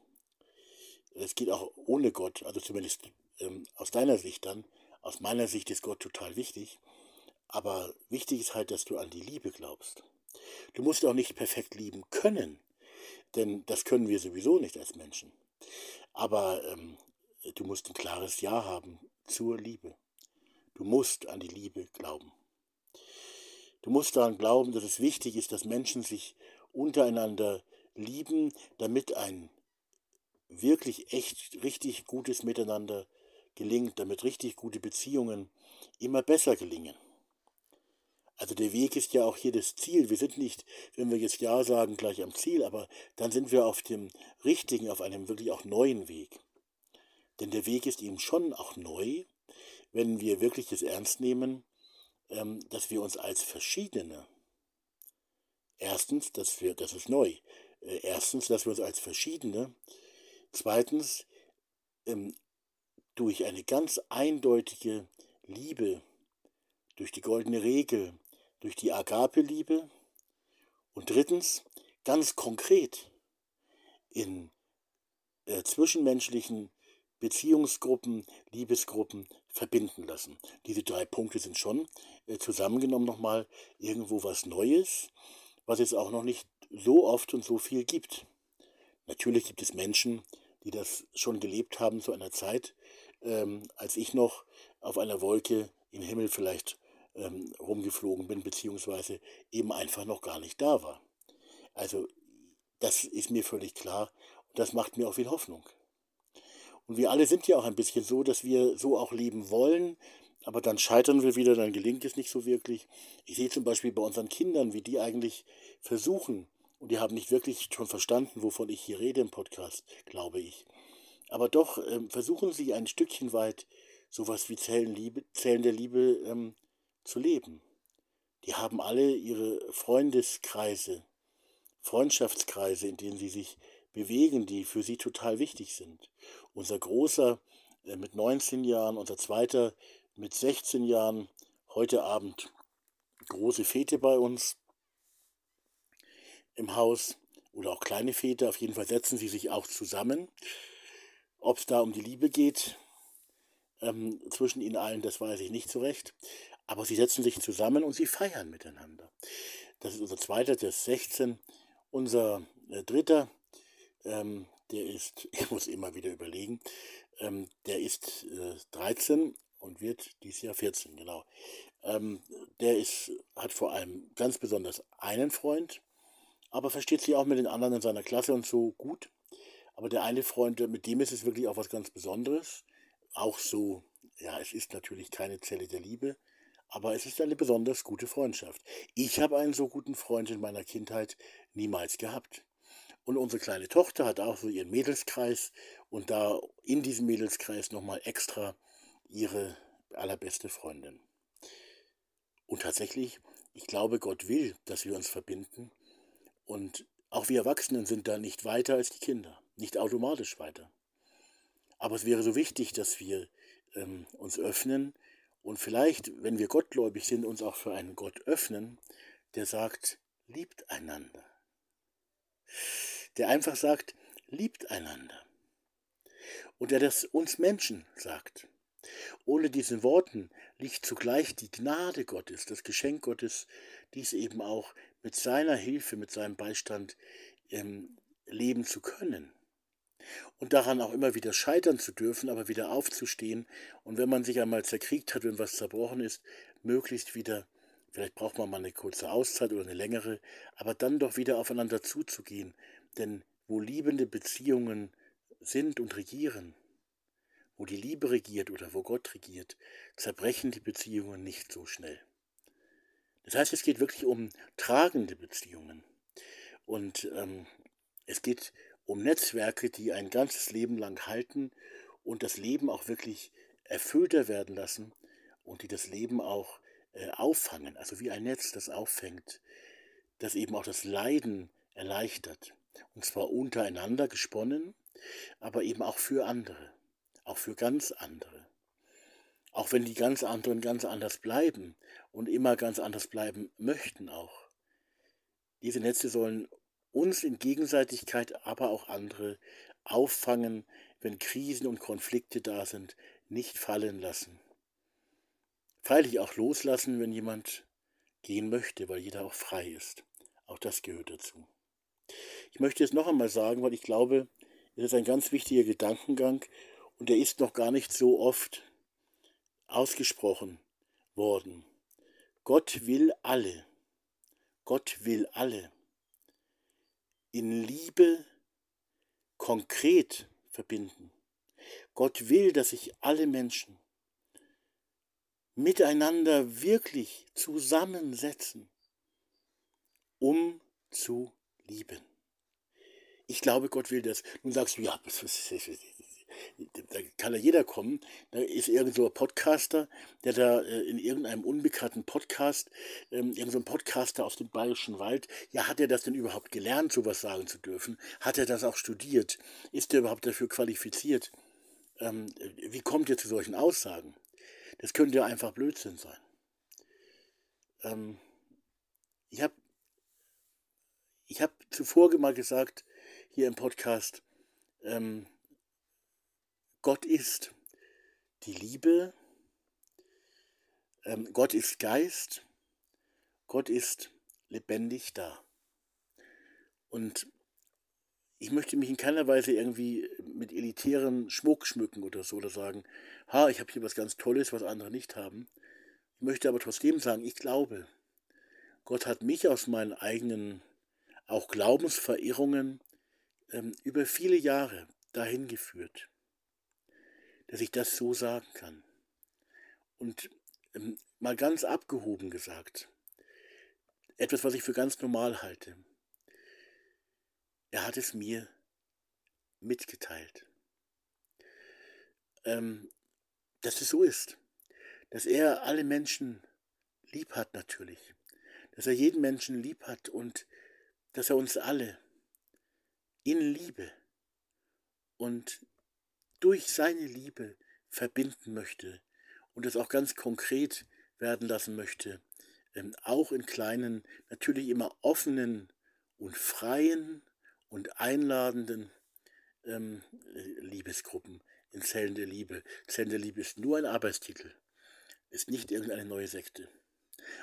Es geht auch ohne Gott, also zumindest ähm, aus deiner Sicht dann. Aus meiner Sicht ist Gott total wichtig. Aber wichtig ist halt, dass du an die Liebe glaubst. Du musst auch nicht perfekt lieben können, denn das können wir sowieso nicht als Menschen. Aber ähm, du musst ein klares Ja haben zur Liebe. Du musst an die Liebe glauben. Du musst daran glauben, dass es wichtig ist, dass Menschen sich untereinander lieben, damit ein wirklich echt richtig gutes Miteinander gelingt, damit richtig gute Beziehungen immer besser gelingen. Also der Weg ist ja auch hier das Ziel. Wir sind nicht, wenn wir jetzt Ja sagen, gleich am Ziel, aber dann sind wir auf dem richtigen, auf einem wirklich auch neuen Weg. Denn der Weg ist eben schon auch neu, wenn wir wirklich es ernst nehmen, ähm, dass wir uns als Verschiedene, erstens, dass wir, das ist neu, äh, erstens, dass wir uns als Verschiedene, zweitens, ähm, durch eine ganz eindeutige Liebe, durch die goldene Regel, durch die Agape-Liebe und drittens, ganz konkret, in äh, zwischenmenschlichen Beziehungsgruppen, Liebesgruppen verbinden lassen. Diese drei Punkte sind schon äh, zusammengenommen nochmal irgendwo was Neues, was es auch noch nicht so oft und so viel gibt. Natürlich gibt es Menschen, die das schon gelebt haben zu einer Zeit, ähm, als ich noch auf einer Wolke im Himmel vielleicht ähm, rumgeflogen bin, beziehungsweise eben einfach noch gar nicht da war. Also das ist mir völlig klar und das macht mir auch viel Hoffnung. Und wir alle sind ja auch ein bisschen so, dass wir so auch leben wollen, aber dann scheitern wir wieder, dann gelingt es nicht so wirklich. Ich sehe zum Beispiel bei unseren Kindern, wie die eigentlich versuchen, und die haben nicht wirklich schon verstanden, wovon ich hier rede im Podcast, glaube ich. Aber doch ähm, versuchen sie ein Stückchen weit sowas wie Zellen, Liebe, Zellen der Liebe ähm, zu leben. Die haben alle ihre Freundeskreise, Freundschaftskreise, in denen sie sich bewegen, die für sie total wichtig sind. Unser Großer äh, mit 19 Jahren, unser Zweiter mit 16 Jahren, heute Abend große Fete bei uns im Haus oder auch kleine Fete. Auf jeden Fall setzen sie sich auch zusammen. Ob es da um die Liebe geht ähm, zwischen ihnen allen, das weiß ich nicht so recht. Aber sie setzen sich zusammen und sie feiern miteinander. Das ist unser Zweiter, der ist 16. Unser äh, Dritter, ähm, der ist, ich muss immer wieder überlegen, ähm, der ist äh, 13 und wird dieses Jahr 14, genau. Ähm, der ist, hat vor allem ganz besonders einen Freund, aber versteht sich auch mit den anderen in seiner Klasse und so gut. Aber der eine Freund, mit dem ist es wirklich auch was ganz Besonderes. Auch so, ja, es ist natürlich keine Zelle der Liebe, aber es ist eine besonders gute Freundschaft. Ich habe einen so guten Freund in meiner Kindheit niemals gehabt. Und unsere kleine Tochter hat auch so ihren Mädelskreis und da in diesem Mädelskreis nochmal extra ihre allerbeste Freundin. Und tatsächlich, ich glaube, Gott will, dass wir uns verbinden. Und auch wir Erwachsenen sind da nicht weiter als die Kinder, nicht automatisch weiter. Aber es wäre so wichtig, dass wir ähm, uns öffnen und vielleicht, wenn wir gottgläubig sind, uns auch für einen Gott öffnen, der sagt, liebt einander. Der einfach sagt, liebt einander. Und der das uns Menschen sagt. Ohne diesen Worten liegt zugleich die Gnade Gottes, das Geschenk Gottes, dies eben auch mit seiner Hilfe, mit seinem Beistand ähm, leben zu können. Und daran auch immer wieder scheitern zu dürfen, aber wieder aufzustehen und wenn man sich einmal zerkriegt hat, wenn was zerbrochen ist, möglichst wieder, vielleicht braucht man mal eine kurze Auszeit oder eine längere, aber dann doch wieder aufeinander zuzugehen. Denn wo liebende Beziehungen sind und regieren, wo die Liebe regiert oder wo Gott regiert, zerbrechen die Beziehungen nicht so schnell. Das heißt, es geht wirklich um tragende Beziehungen. Und ähm, es geht um Netzwerke, die ein ganzes Leben lang halten und das Leben auch wirklich erfüllter werden lassen und die das Leben auch äh, auffangen, also wie ein Netz, das auffängt, das eben auch das Leiden erleichtert. Und zwar untereinander gesponnen, aber eben auch für andere auch für ganz andere. Auch wenn die ganz anderen ganz anders bleiben und immer ganz anders bleiben möchten auch. Diese Netze sollen uns in Gegenseitigkeit, aber auch andere auffangen, wenn Krisen und Konflikte da sind, nicht fallen lassen. Freilich auch loslassen, wenn jemand gehen möchte, weil jeder auch frei ist. Auch das gehört dazu. Ich möchte es noch einmal sagen, weil ich glaube, es ist ein ganz wichtiger Gedankengang und der ist noch gar nicht so oft ausgesprochen worden. Gott will alle, Gott will alle in Liebe konkret verbinden. Gott will, dass sich alle Menschen miteinander wirklich zusammensetzen, um zu lieben. Ich glaube, Gott will das. Nun sagst du, ja, das ist, da kann ja jeder kommen. Da ist irgend so ein Podcaster, der da äh, in irgendeinem unbekannten Podcast, ähm, irgend so ein Podcaster aus dem Bayerischen Wald, ja, hat er das denn überhaupt gelernt, sowas sagen zu dürfen? Hat er das auch studiert? Ist er überhaupt dafür qualifiziert? Ähm, wie kommt er zu solchen Aussagen? Das könnte ja einfach Blödsinn sein. Ähm, ich habe ich hab zuvor mal gesagt, hier im Podcast, ähm, Gott ist die Liebe, ähm, Gott ist Geist, Gott ist lebendig da. Und ich möchte mich in keiner Weise irgendwie mit elitären Schmuck schmücken oder so oder sagen, ha, ich habe hier was ganz Tolles, was andere nicht haben. Ich möchte aber trotzdem sagen, ich glaube, Gott hat mich aus meinen eigenen, auch Glaubensverirrungen ähm, über viele Jahre dahin geführt dass ich das so sagen kann. Und ähm, mal ganz abgehoben gesagt, etwas, was ich für ganz normal halte. Er hat es mir mitgeteilt. Ähm, dass es so ist. Dass er alle Menschen lieb hat natürlich. Dass er jeden Menschen lieb hat und dass er uns alle in Liebe und durch seine Liebe verbinden möchte und es auch ganz konkret werden lassen möchte, ähm, auch in kleinen, natürlich immer offenen und freien und einladenden ähm, Liebesgruppen in Zellen der Liebe. Zellen der Liebe ist nur ein Arbeitstitel, ist nicht irgendeine neue Sekte.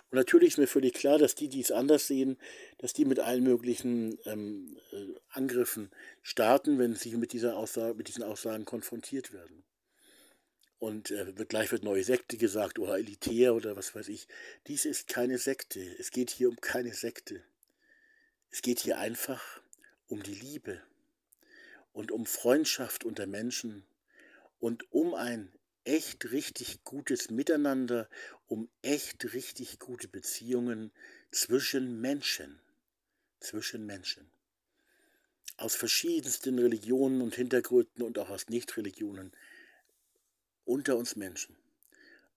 Und natürlich ist mir völlig klar, dass die, die es anders sehen, dass die mit allen möglichen ähm, äh, Angriffen starten, wenn sie mit, dieser Aussage, mit diesen Aussagen konfrontiert werden. Und äh, wird gleich wird neue Sekte gesagt oder elitär oder was weiß ich. Dies ist keine Sekte. Es geht hier um keine Sekte. Es geht hier einfach um die Liebe und um Freundschaft unter Menschen und um ein echt richtig gutes Miteinander, um echt richtig gute Beziehungen zwischen Menschen. Zwischen Menschen. Aus verschiedensten Religionen und Hintergründen und auch aus Nichtreligionen unter uns Menschen.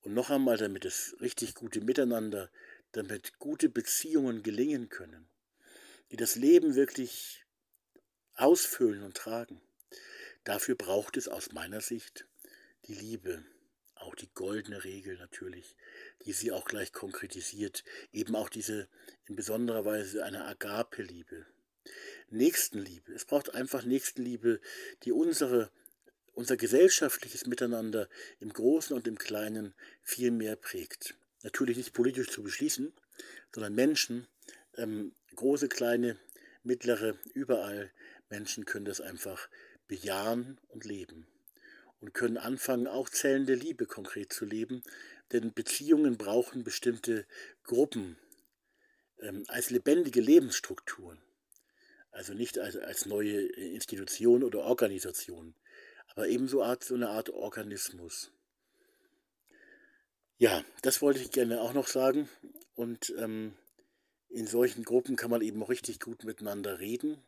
Und noch einmal, damit es richtig gute Miteinander, damit gute Beziehungen gelingen können, die das Leben wirklich ausfüllen und tragen. Dafür braucht es aus meiner Sicht die Liebe, auch die goldene Regel natürlich, die sie auch gleich konkretisiert, eben auch diese in besonderer Weise eine Agape-Liebe. Nächstenliebe. Es braucht einfach Nächstenliebe, die unsere, unser gesellschaftliches Miteinander im Großen und im Kleinen viel mehr prägt. Natürlich nicht politisch zu beschließen, sondern Menschen, ähm, große, kleine, mittlere, überall Menschen können das einfach bejahen und leben und können anfangen, auch zählende Liebe konkret zu leben, denn Beziehungen brauchen bestimmte Gruppen ähm, als lebendige Lebensstrukturen, also nicht als, als neue Institution oder Organisation, aber ebenso Art, so eine Art Organismus. Ja, das wollte ich gerne auch noch sagen. Und ähm, in solchen Gruppen kann man eben auch richtig gut miteinander reden,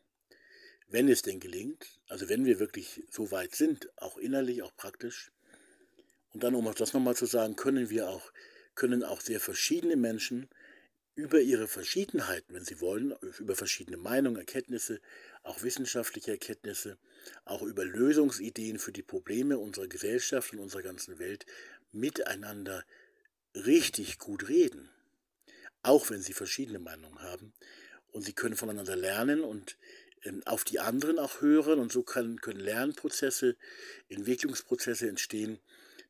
wenn es denn gelingt, also wenn wir wirklich so weit sind, auch innerlich, auch praktisch. Und dann, um auch das nochmal zu sagen, können wir auch, können auch sehr verschiedene Menschen über ihre Verschiedenheiten, wenn sie wollen, über verschiedene Meinungen, Erkenntnisse, auch wissenschaftliche Erkenntnisse, auch über Lösungsideen für die Probleme unserer Gesellschaft und unserer ganzen Welt miteinander richtig gut reden. Auch wenn sie verschiedene Meinungen haben. Und sie können voneinander lernen und auf die anderen auch hören und so können, können Lernprozesse, Entwicklungsprozesse entstehen,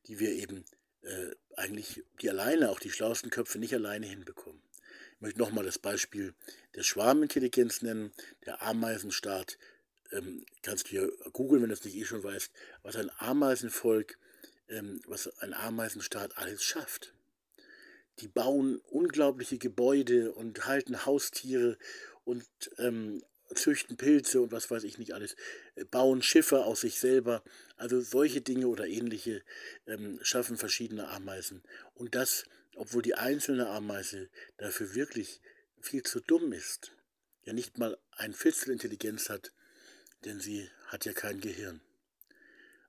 die wir eben äh, eigentlich, die alleine, auch die schlauesten Köpfe nicht alleine hinbekommen. Ich möchte nochmal das Beispiel der Schwarmintelligenz nennen, der Ameisenstaat. Ähm, kannst du hier googeln, wenn du es nicht eh schon weißt, was ein Ameisenvolk, ähm, was ein Ameisenstaat alles schafft. Die bauen unglaubliche Gebäude und halten Haustiere und ähm, züchten Pilze und was weiß ich nicht alles, äh, bauen Schiffe aus sich selber. Also solche Dinge oder ähnliche ähm, schaffen verschiedene Ameisen. Und das, obwohl die einzelne Ameise dafür wirklich viel zu dumm ist. Ja nicht mal ein Viertel Intelligenz hat, denn sie hat ja kein Gehirn.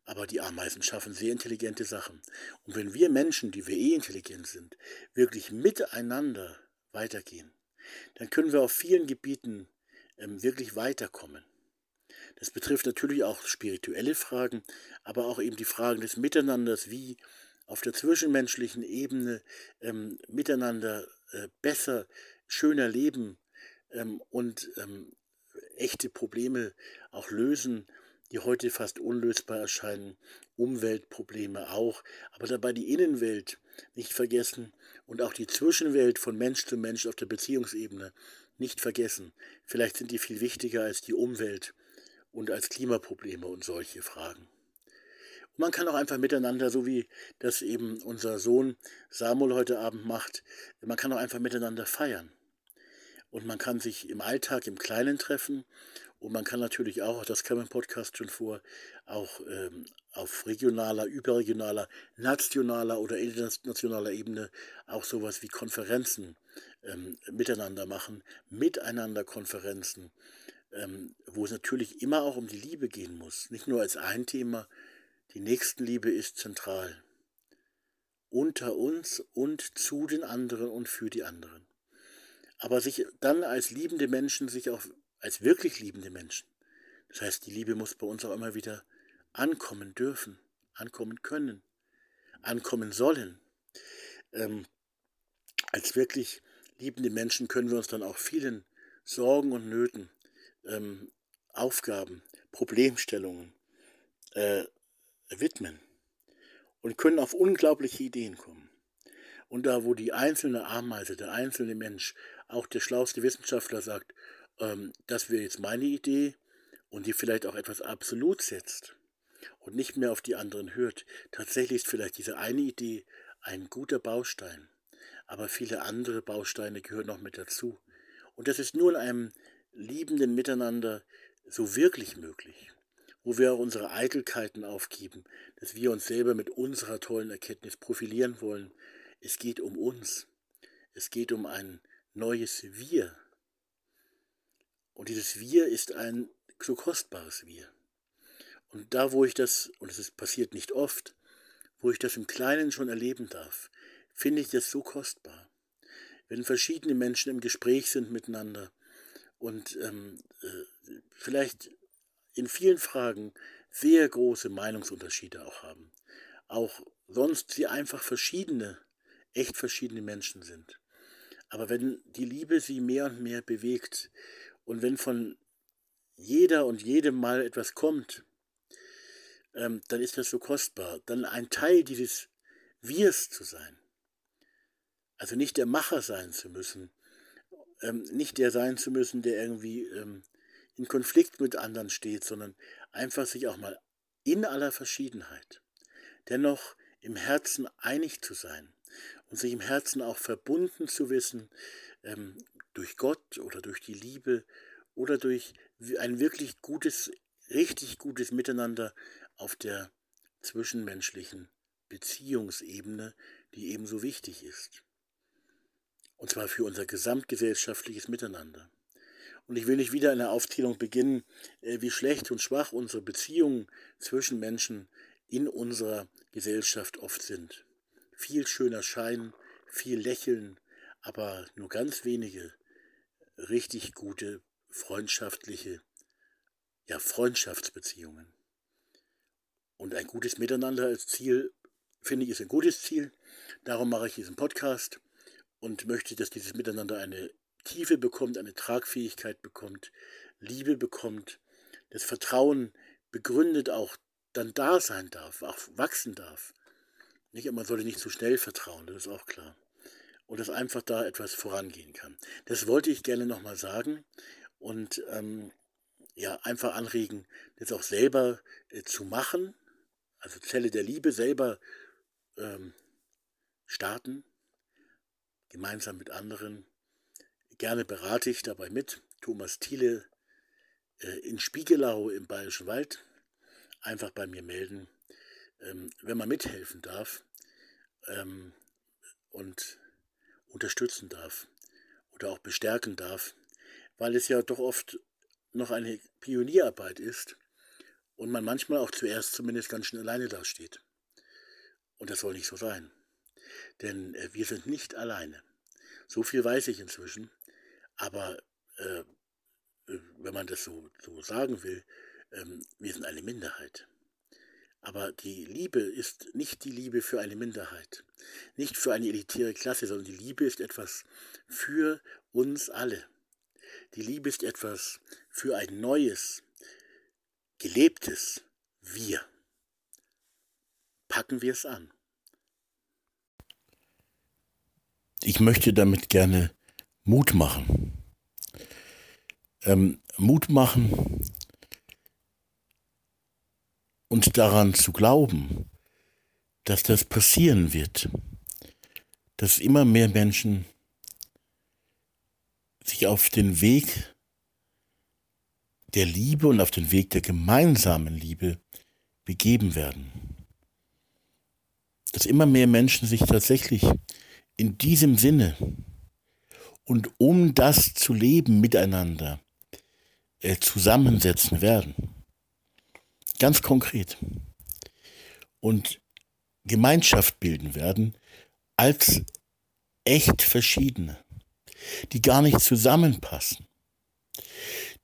Aber die Ameisen schaffen sehr intelligente Sachen. Und wenn wir Menschen, die wir eh intelligent sind, wirklich miteinander weitergehen, dann können wir auf vielen Gebieten wirklich weiterkommen. Das betrifft natürlich auch spirituelle Fragen, aber auch eben die Fragen des Miteinanders, wie auf der zwischenmenschlichen Ebene ähm, miteinander äh, besser, schöner leben ähm, und ähm, echte Probleme auch lösen, die heute fast unlösbar erscheinen, Umweltprobleme auch, aber dabei die Innenwelt nicht vergessen und auch die Zwischenwelt von Mensch zu Mensch auf der Beziehungsebene nicht vergessen. Vielleicht sind die viel wichtiger als die Umwelt und als Klimaprobleme und solche Fragen. Und man kann auch einfach miteinander, so wie das eben unser Sohn Samuel heute Abend macht, man kann auch einfach miteinander feiern. Und man kann sich im Alltag im Kleinen treffen und man kann natürlich auch, das kam im Podcast schon vor, auch ähm, auf regionaler, überregionaler, nationaler oder internationaler Ebene auch sowas wie Konferenzen ähm, miteinander machen, miteinander Konferenzen, ähm, wo es natürlich immer auch um die Liebe gehen muss. Nicht nur als ein Thema, die Nächstenliebe ist zentral. Unter uns und zu den anderen und für die anderen. Aber sich dann als liebende Menschen, sich auch als wirklich liebende Menschen. Das heißt, die Liebe muss bei uns auch immer wieder ankommen dürfen, ankommen können, ankommen sollen. Ähm, als wirklich liebende Menschen können wir uns dann auch vielen Sorgen und Nöten, ähm, Aufgaben, Problemstellungen äh, widmen und können auf unglaubliche Ideen kommen. Und da, wo die einzelne Ameise, der einzelne Mensch, auch der schlauste Wissenschaftler sagt, ähm, das wäre jetzt meine Idee und die vielleicht auch etwas absolut setzt und nicht mehr auf die anderen hört, tatsächlich ist vielleicht diese eine Idee ein guter Baustein aber viele andere Bausteine gehören noch mit dazu. Und das ist nur in einem liebenden Miteinander so wirklich möglich, wo wir auch unsere Eitelkeiten aufgeben, dass wir uns selber mit unserer tollen Erkenntnis profilieren wollen. Es geht um uns. Es geht um ein neues Wir. Und dieses Wir ist ein so kostbares Wir. Und da, wo ich das, und es passiert nicht oft, wo ich das im Kleinen schon erleben darf, finde ich das so kostbar. Wenn verschiedene Menschen im Gespräch sind miteinander und ähm, äh, vielleicht in vielen Fragen sehr große Meinungsunterschiede auch haben. Auch sonst sie einfach verschiedene, echt verschiedene Menschen sind. Aber wenn die Liebe sie mehr und mehr bewegt und wenn von jeder und jedem Mal etwas kommt, ähm, dann ist das so kostbar. Dann ein Teil dieses Wirs zu sein. Also nicht der Macher sein zu müssen, ähm, nicht der sein zu müssen, der irgendwie ähm, in Konflikt mit anderen steht, sondern einfach sich auch mal in aller Verschiedenheit dennoch im Herzen einig zu sein und sich im Herzen auch verbunden zu wissen ähm, durch Gott oder durch die Liebe oder durch ein wirklich gutes, richtig gutes Miteinander auf der zwischenmenschlichen Beziehungsebene, die ebenso wichtig ist. Und zwar für unser gesamtgesellschaftliches Miteinander. Und ich will nicht wieder eine Aufzählung beginnen, äh, wie schlecht und schwach unsere Beziehungen zwischen Menschen in unserer Gesellschaft oft sind. Viel schöner Schein, viel Lächeln, aber nur ganz wenige richtig gute, freundschaftliche, ja, Freundschaftsbeziehungen. Und ein gutes Miteinander als Ziel, finde ich, ist ein gutes Ziel. Darum mache ich diesen Podcast und möchte, dass dieses Miteinander eine Tiefe bekommt, eine Tragfähigkeit bekommt, Liebe bekommt, das Vertrauen begründet auch dann da sein darf, auch wachsen darf. Nicht, man sollte nicht zu schnell vertrauen, das ist auch klar. Und dass einfach da etwas vorangehen kann. Das wollte ich gerne nochmal sagen und ähm, ja, einfach anregen, das auch selber äh, zu machen, also Zelle der Liebe selber ähm, starten, gemeinsam mit anderen Gerne berate ich dabei mit. Thomas Thiele äh, in Spiegelau im Bayerischen Wald. Einfach bei mir melden, ähm, wenn man mithelfen darf ähm, und unterstützen darf oder auch bestärken darf, weil es ja doch oft noch eine Pionierarbeit ist und man manchmal auch zuerst zumindest ganz schön alleine dasteht. Und das soll nicht so sein. Denn äh, wir sind nicht alleine. So viel weiß ich inzwischen. Aber äh, äh, wenn man das so, so sagen will, ähm, wir sind eine Minderheit. Aber die Liebe ist nicht die Liebe für eine Minderheit, nicht für eine elitäre Klasse, sondern die Liebe ist etwas für uns alle. Die Liebe ist etwas für ein neues, gelebtes Wir. Packen wir es an. Ich möchte damit gerne Mut machen. Ähm, Mut machen und daran zu glauben, dass das passieren wird, dass immer mehr Menschen sich auf den Weg der Liebe und auf den Weg der gemeinsamen Liebe begeben werden. Dass immer mehr Menschen sich tatsächlich in diesem Sinne und um das zu leben miteinander äh, zusammensetzen werden. Ganz konkret. Und Gemeinschaft bilden werden als echt verschiedene, die gar nicht zusammenpassen,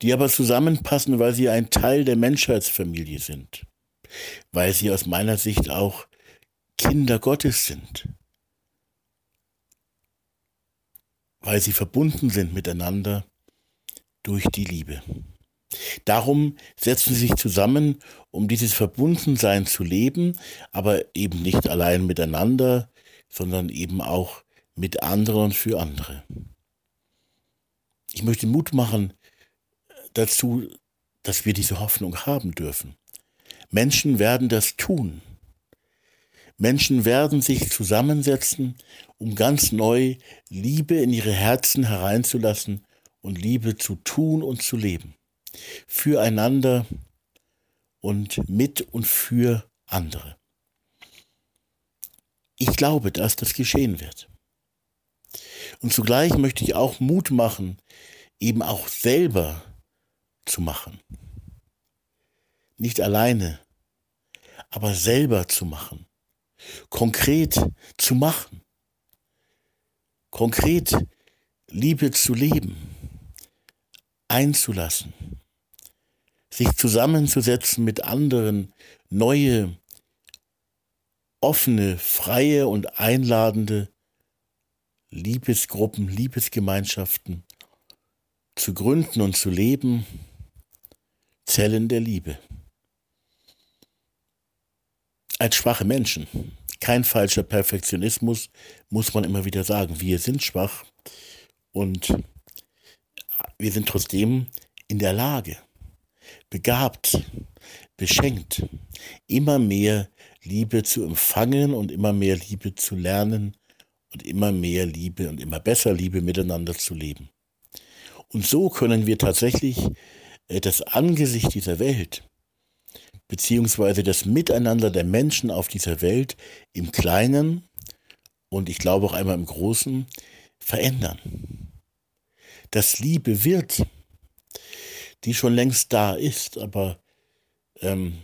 die aber zusammenpassen, weil sie ein Teil der Menschheitsfamilie sind, weil sie aus meiner Sicht auch Kinder Gottes sind, weil sie verbunden sind miteinander durch die Liebe. Darum setzen sie sich zusammen, um dieses Verbundensein zu leben, aber eben nicht allein miteinander, sondern eben auch mit anderen für andere. Ich möchte Mut machen dazu, dass wir diese Hoffnung haben dürfen. Menschen werden das tun. Menschen werden sich zusammensetzen, um ganz neu Liebe in ihre Herzen hereinzulassen und Liebe zu tun und zu leben. Füreinander und mit und für andere. Ich glaube, dass das geschehen wird. Und zugleich möchte ich auch Mut machen, eben auch selber zu machen. Nicht alleine, aber selber zu machen konkret zu machen, konkret Liebe zu leben, einzulassen, sich zusammenzusetzen mit anderen, neue, offene, freie und einladende Liebesgruppen, Liebesgemeinschaften zu gründen und zu leben, Zellen der Liebe. Als schwache Menschen, kein falscher Perfektionismus, muss man immer wieder sagen, wir sind schwach und wir sind trotzdem in der Lage, begabt, beschenkt, immer mehr Liebe zu empfangen und immer mehr Liebe zu lernen und immer mehr Liebe und immer besser Liebe miteinander zu leben. Und so können wir tatsächlich äh, das Angesicht dieser Welt, beziehungsweise das Miteinander der Menschen auf dieser Welt im Kleinen und ich glaube auch einmal im Großen verändern. Dass Liebe wird, die schon längst da ist, aber ähm,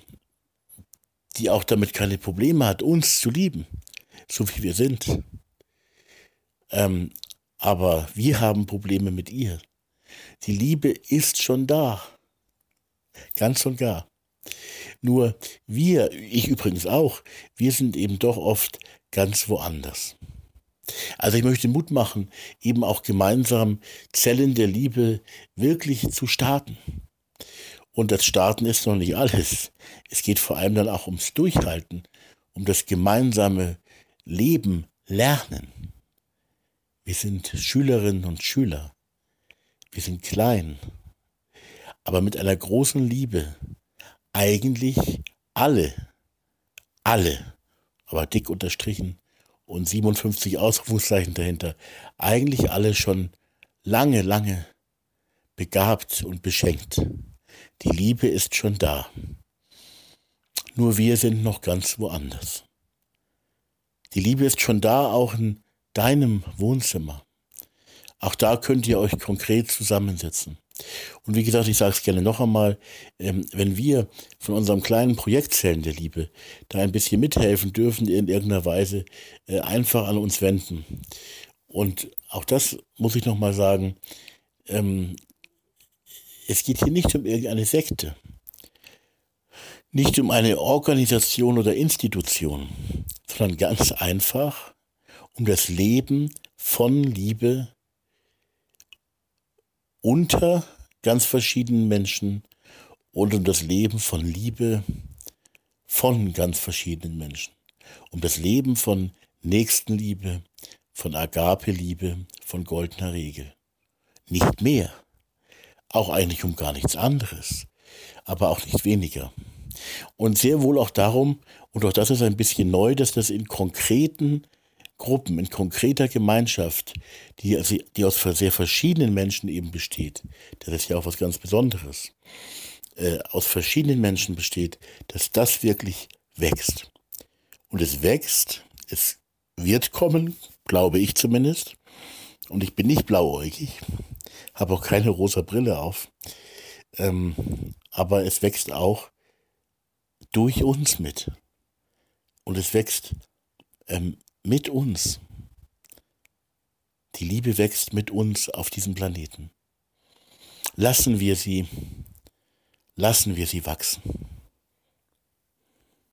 die auch damit keine Probleme hat, uns zu lieben, so wie wir sind. Ähm, aber wir haben Probleme mit ihr. Die Liebe ist schon da. Ganz und gar. Nur wir, ich übrigens auch, wir sind eben doch oft ganz woanders. Also ich möchte Mut machen, eben auch gemeinsam Zellen der Liebe wirklich zu starten. Und das Starten ist noch nicht alles. Es geht vor allem dann auch ums Durchhalten, um das gemeinsame Leben, Lernen. Wir sind Schülerinnen und Schüler. Wir sind klein, aber mit einer großen Liebe. Eigentlich alle, alle, aber dick unterstrichen und 57 Ausrufungszeichen dahinter. Eigentlich alle schon lange, lange begabt und beschenkt. Die Liebe ist schon da. Nur wir sind noch ganz woanders. Die Liebe ist schon da, auch in deinem Wohnzimmer. Auch da könnt ihr euch konkret zusammensetzen. Und wie gesagt, ich sage es gerne noch einmal, ähm, wenn wir von unserem kleinen Projekt Zellen der Liebe da ein bisschen mithelfen dürfen, in irgendeiner Weise äh, einfach an uns wenden. Und auch das muss ich nochmal sagen, ähm, es geht hier nicht um irgendeine Sekte, nicht um eine Organisation oder Institution, sondern ganz einfach um das Leben von Liebe unter ganz verschiedenen Menschen und um das Leben von Liebe von ganz verschiedenen Menschen. Um das Leben von Nächstenliebe, von Agape-Liebe, von goldener Regel. Nicht mehr. Auch eigentlich um gar nichts anderes. Aber auch nicht weniger. Und sehr wohl auch darum, und auch das ist ein bisschen neu, dass das in konkreten Gruppen, in konkreter Gemeinschaft, die, die aus sehr verschiedenen Menschen eben besteht, das ist ja auch was ganz Besonderes, äh, aus verschiedenen Menschen besteht, dass das wirklich wächst. Und es wächst, es wird kommen, glaube ich zumindest. Und ich bin nicht blauäugig, habe auch keine rosa Brille auf. Ähm, aber es wächst auch durch uns mit. Und es wächst ähm, mit uns. Die Liebe wächst mit uns auf diesem Planeten. Lassen wir sie, lassen wir sie wachsen.